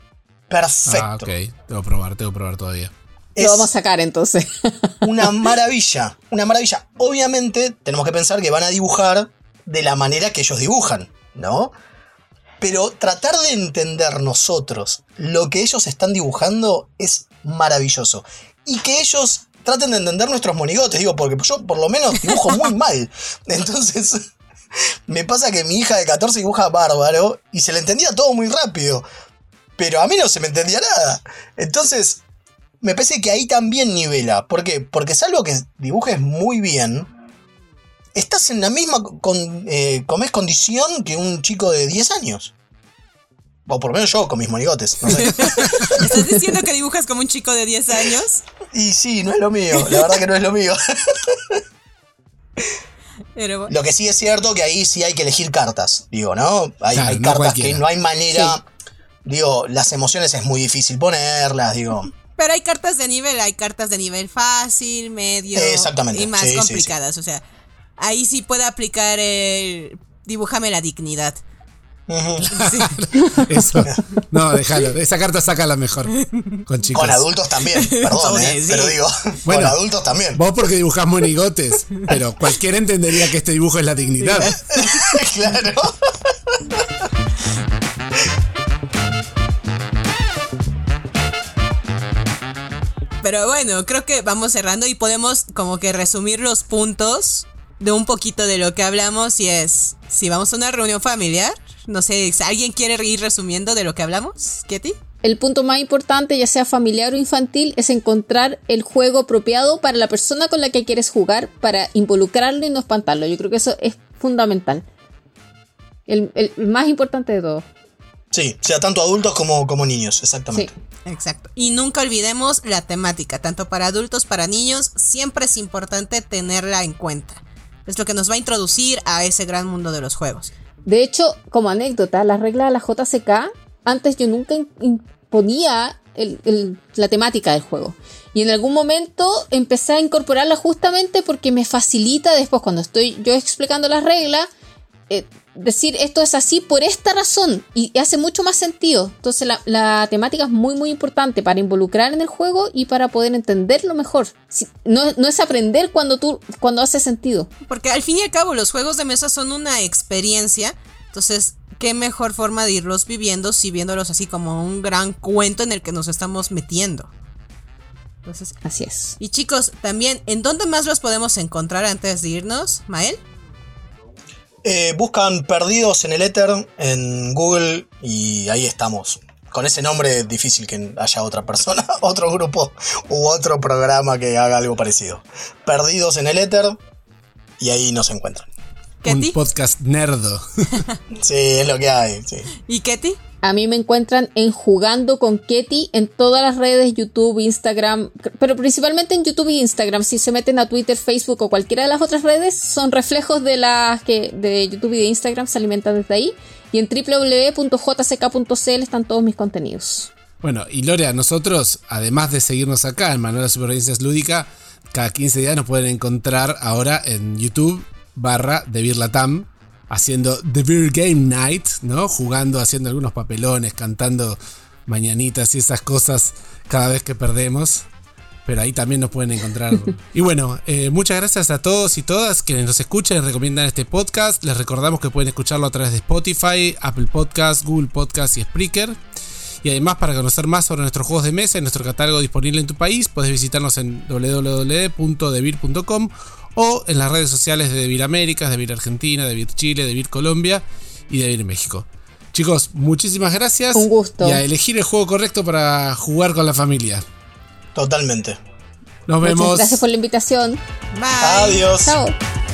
Perfecto. Ah, ok. Tengo que probar, tengo que probar todavía. Es Lo vamos a sacar entonces. <laughs> una maravilla, una maravilla. Obviamente tenemos que pensar que van a dibujar de la manera que ellos dibujan, ¿no? Pero tratar de entender nosotros lo que ellos están dibujando es maravilloso. Y que ellos traten de entender nuestros monigotes, digo, porque yo por lo menos dibujo muy <laughs> mal. Entonces, me pasa que mi hija de 14 dibuja bárbaro y se le entendía todo muy rápido. Pero a mí no se me entendía nada. Entonces, me parece que ahí también nivela. ¿Por qué? Porque salvo que dibujes muy bien, estás en la misma con, eh, comés condición que un chico de 10 años. O por lo menos yo con mis monigotes. no sé. <laughs> ¿Estás diciendo que dibujas como un chico de 10 años? y sí, no es lo mío. La verdad que no es lo mío. <laughs> Pero, Lo que sí es cierto que ahí sí hay que elegir cartas. Digo, ¿no? Hay, Claro, hay no cartas cualquiera. que no hay manera. Digo, las emociones es muy difícil ponerlas. Digo. pero hay cartas de nivel, hay cartas de nivel fácil, medio Exactamente, y más sí, sí, sí. complicadas. O sea, ahí sí puede aplicar el dibújame la dignidad. Sí. <laughs> Eso. No, <laughs> déjalo. Esa carta saca la mejor. Con chicos. Con adultos también, perdón, ¿eh? sí. pero digo, Bueno, con adultos también. Vos porque dibujás monigotes, pero cualquiera entendería que este dibujo es la dignidad. <laughs> claro. Pero bueno, creo que vamos cerrando y podemos como que resumir los puntos de un poquito de lo que hablamos y es, si vamos a una reunión familiar, no sé, ¿alguien quiere ir resumiendo de lo que hablamos, Ketty? El punto más importante, ya sea familiar o infantil, es encontrar el juego apropiado para la persona con la que quieres jugar, para involucrarlo y no espantarlo. Yo creo que eso es fundamental. El, el más importante de todo. Sí, sea tanto adultos como, como niños, Sí. exactamente. Exacto. Y nunca olvidemos la temática, tanto para adultos, para niños, siempre es importante tenerla en cuenta. Es lo que nos va a introducir a ese gran mundo de los juegos. De hecho, como anécdota, la regla de la JCK, antes yo nunca imponía la temática del juego. Y en algún momento empecé a incorporarla justamente porque me facilita después, cuando estoy yo explicando las reglas, eh, decir esto es así por esta razón y hace mucho más sentido. Entonces la, la temática es muy muy importante para involucrar en el juego y para poder entenderlo mejor. Si- no, no es aprender cuando tú cuando hace sentido. Porque al fin y al cabo los juegos de mesa son una experiencia. Entonces, ¿qué mejor forma de irlos viviendo si viéndolos así como un gran cuento en el que nos estamos metiendo? Entonces, Así es. y chicos, también, ¿en dónde más los podemos encontrar antes de irnos, Mael? Eh, buscan Perdidos en el Éter en Google y ahí estamos. Con ese nombre es difícil que haya otra persona, <laughs> otro grupo u otro programa que haga algo parecido. Perdidos en el Éter y ahí nos encuentran. Un podcast nerdo. <laughs> Sí, es lo que hay. sí. ¿Y Ketty? A mí me encuentran en Jugando con Ketty en todas las redes, YouTube, Instagram, pero principalmente en YouTube y Instagram. Si se meten a Twitter, Facebook o cualquiera de las otras redes, son reflejos de las que de YouTube y de Instagram, se alimentan desde ahí. Y en www.jck.cl están todos mis contenidos. Bueno, y Lorea, nosotros, además de seguirnos acá en Manuel de Supervivencias Lúdica, cada 15 días nos pueden encontrar ahora en YouTube barra de Beer Latam, haciendo The Beer Game Night, ¿no? Jugando, haciendo algunos papelones, cantando mañanitas y esas cosas cada vez que perdemos. Pero ahí también nos pueden encontrar. <laughs> y bueno, eh, muchas gracias a todos y todas quienes nos escuchan y recomiendan este podcast. Les recordamos que pueden escucharlo a través de Spotify, Apple Podcast, Google Podcast y Spreaker. Y además, para conocer más sobre nuestros juegos de mesa y nuestro catálogo disponible en tu país, puedes visitarnos en www.devir.com o en las redes sociales de Devir Américas, Devir Argentina, Devir Chile, Devir Colombia y Devir México. Chicos, muchísimas gracias. Un gusto. Y a elegir el juego correcto para jugar con la familia. Totalmente. Nos Muchas vemos. gracias por la invitación. Bye. Adiós. Chao.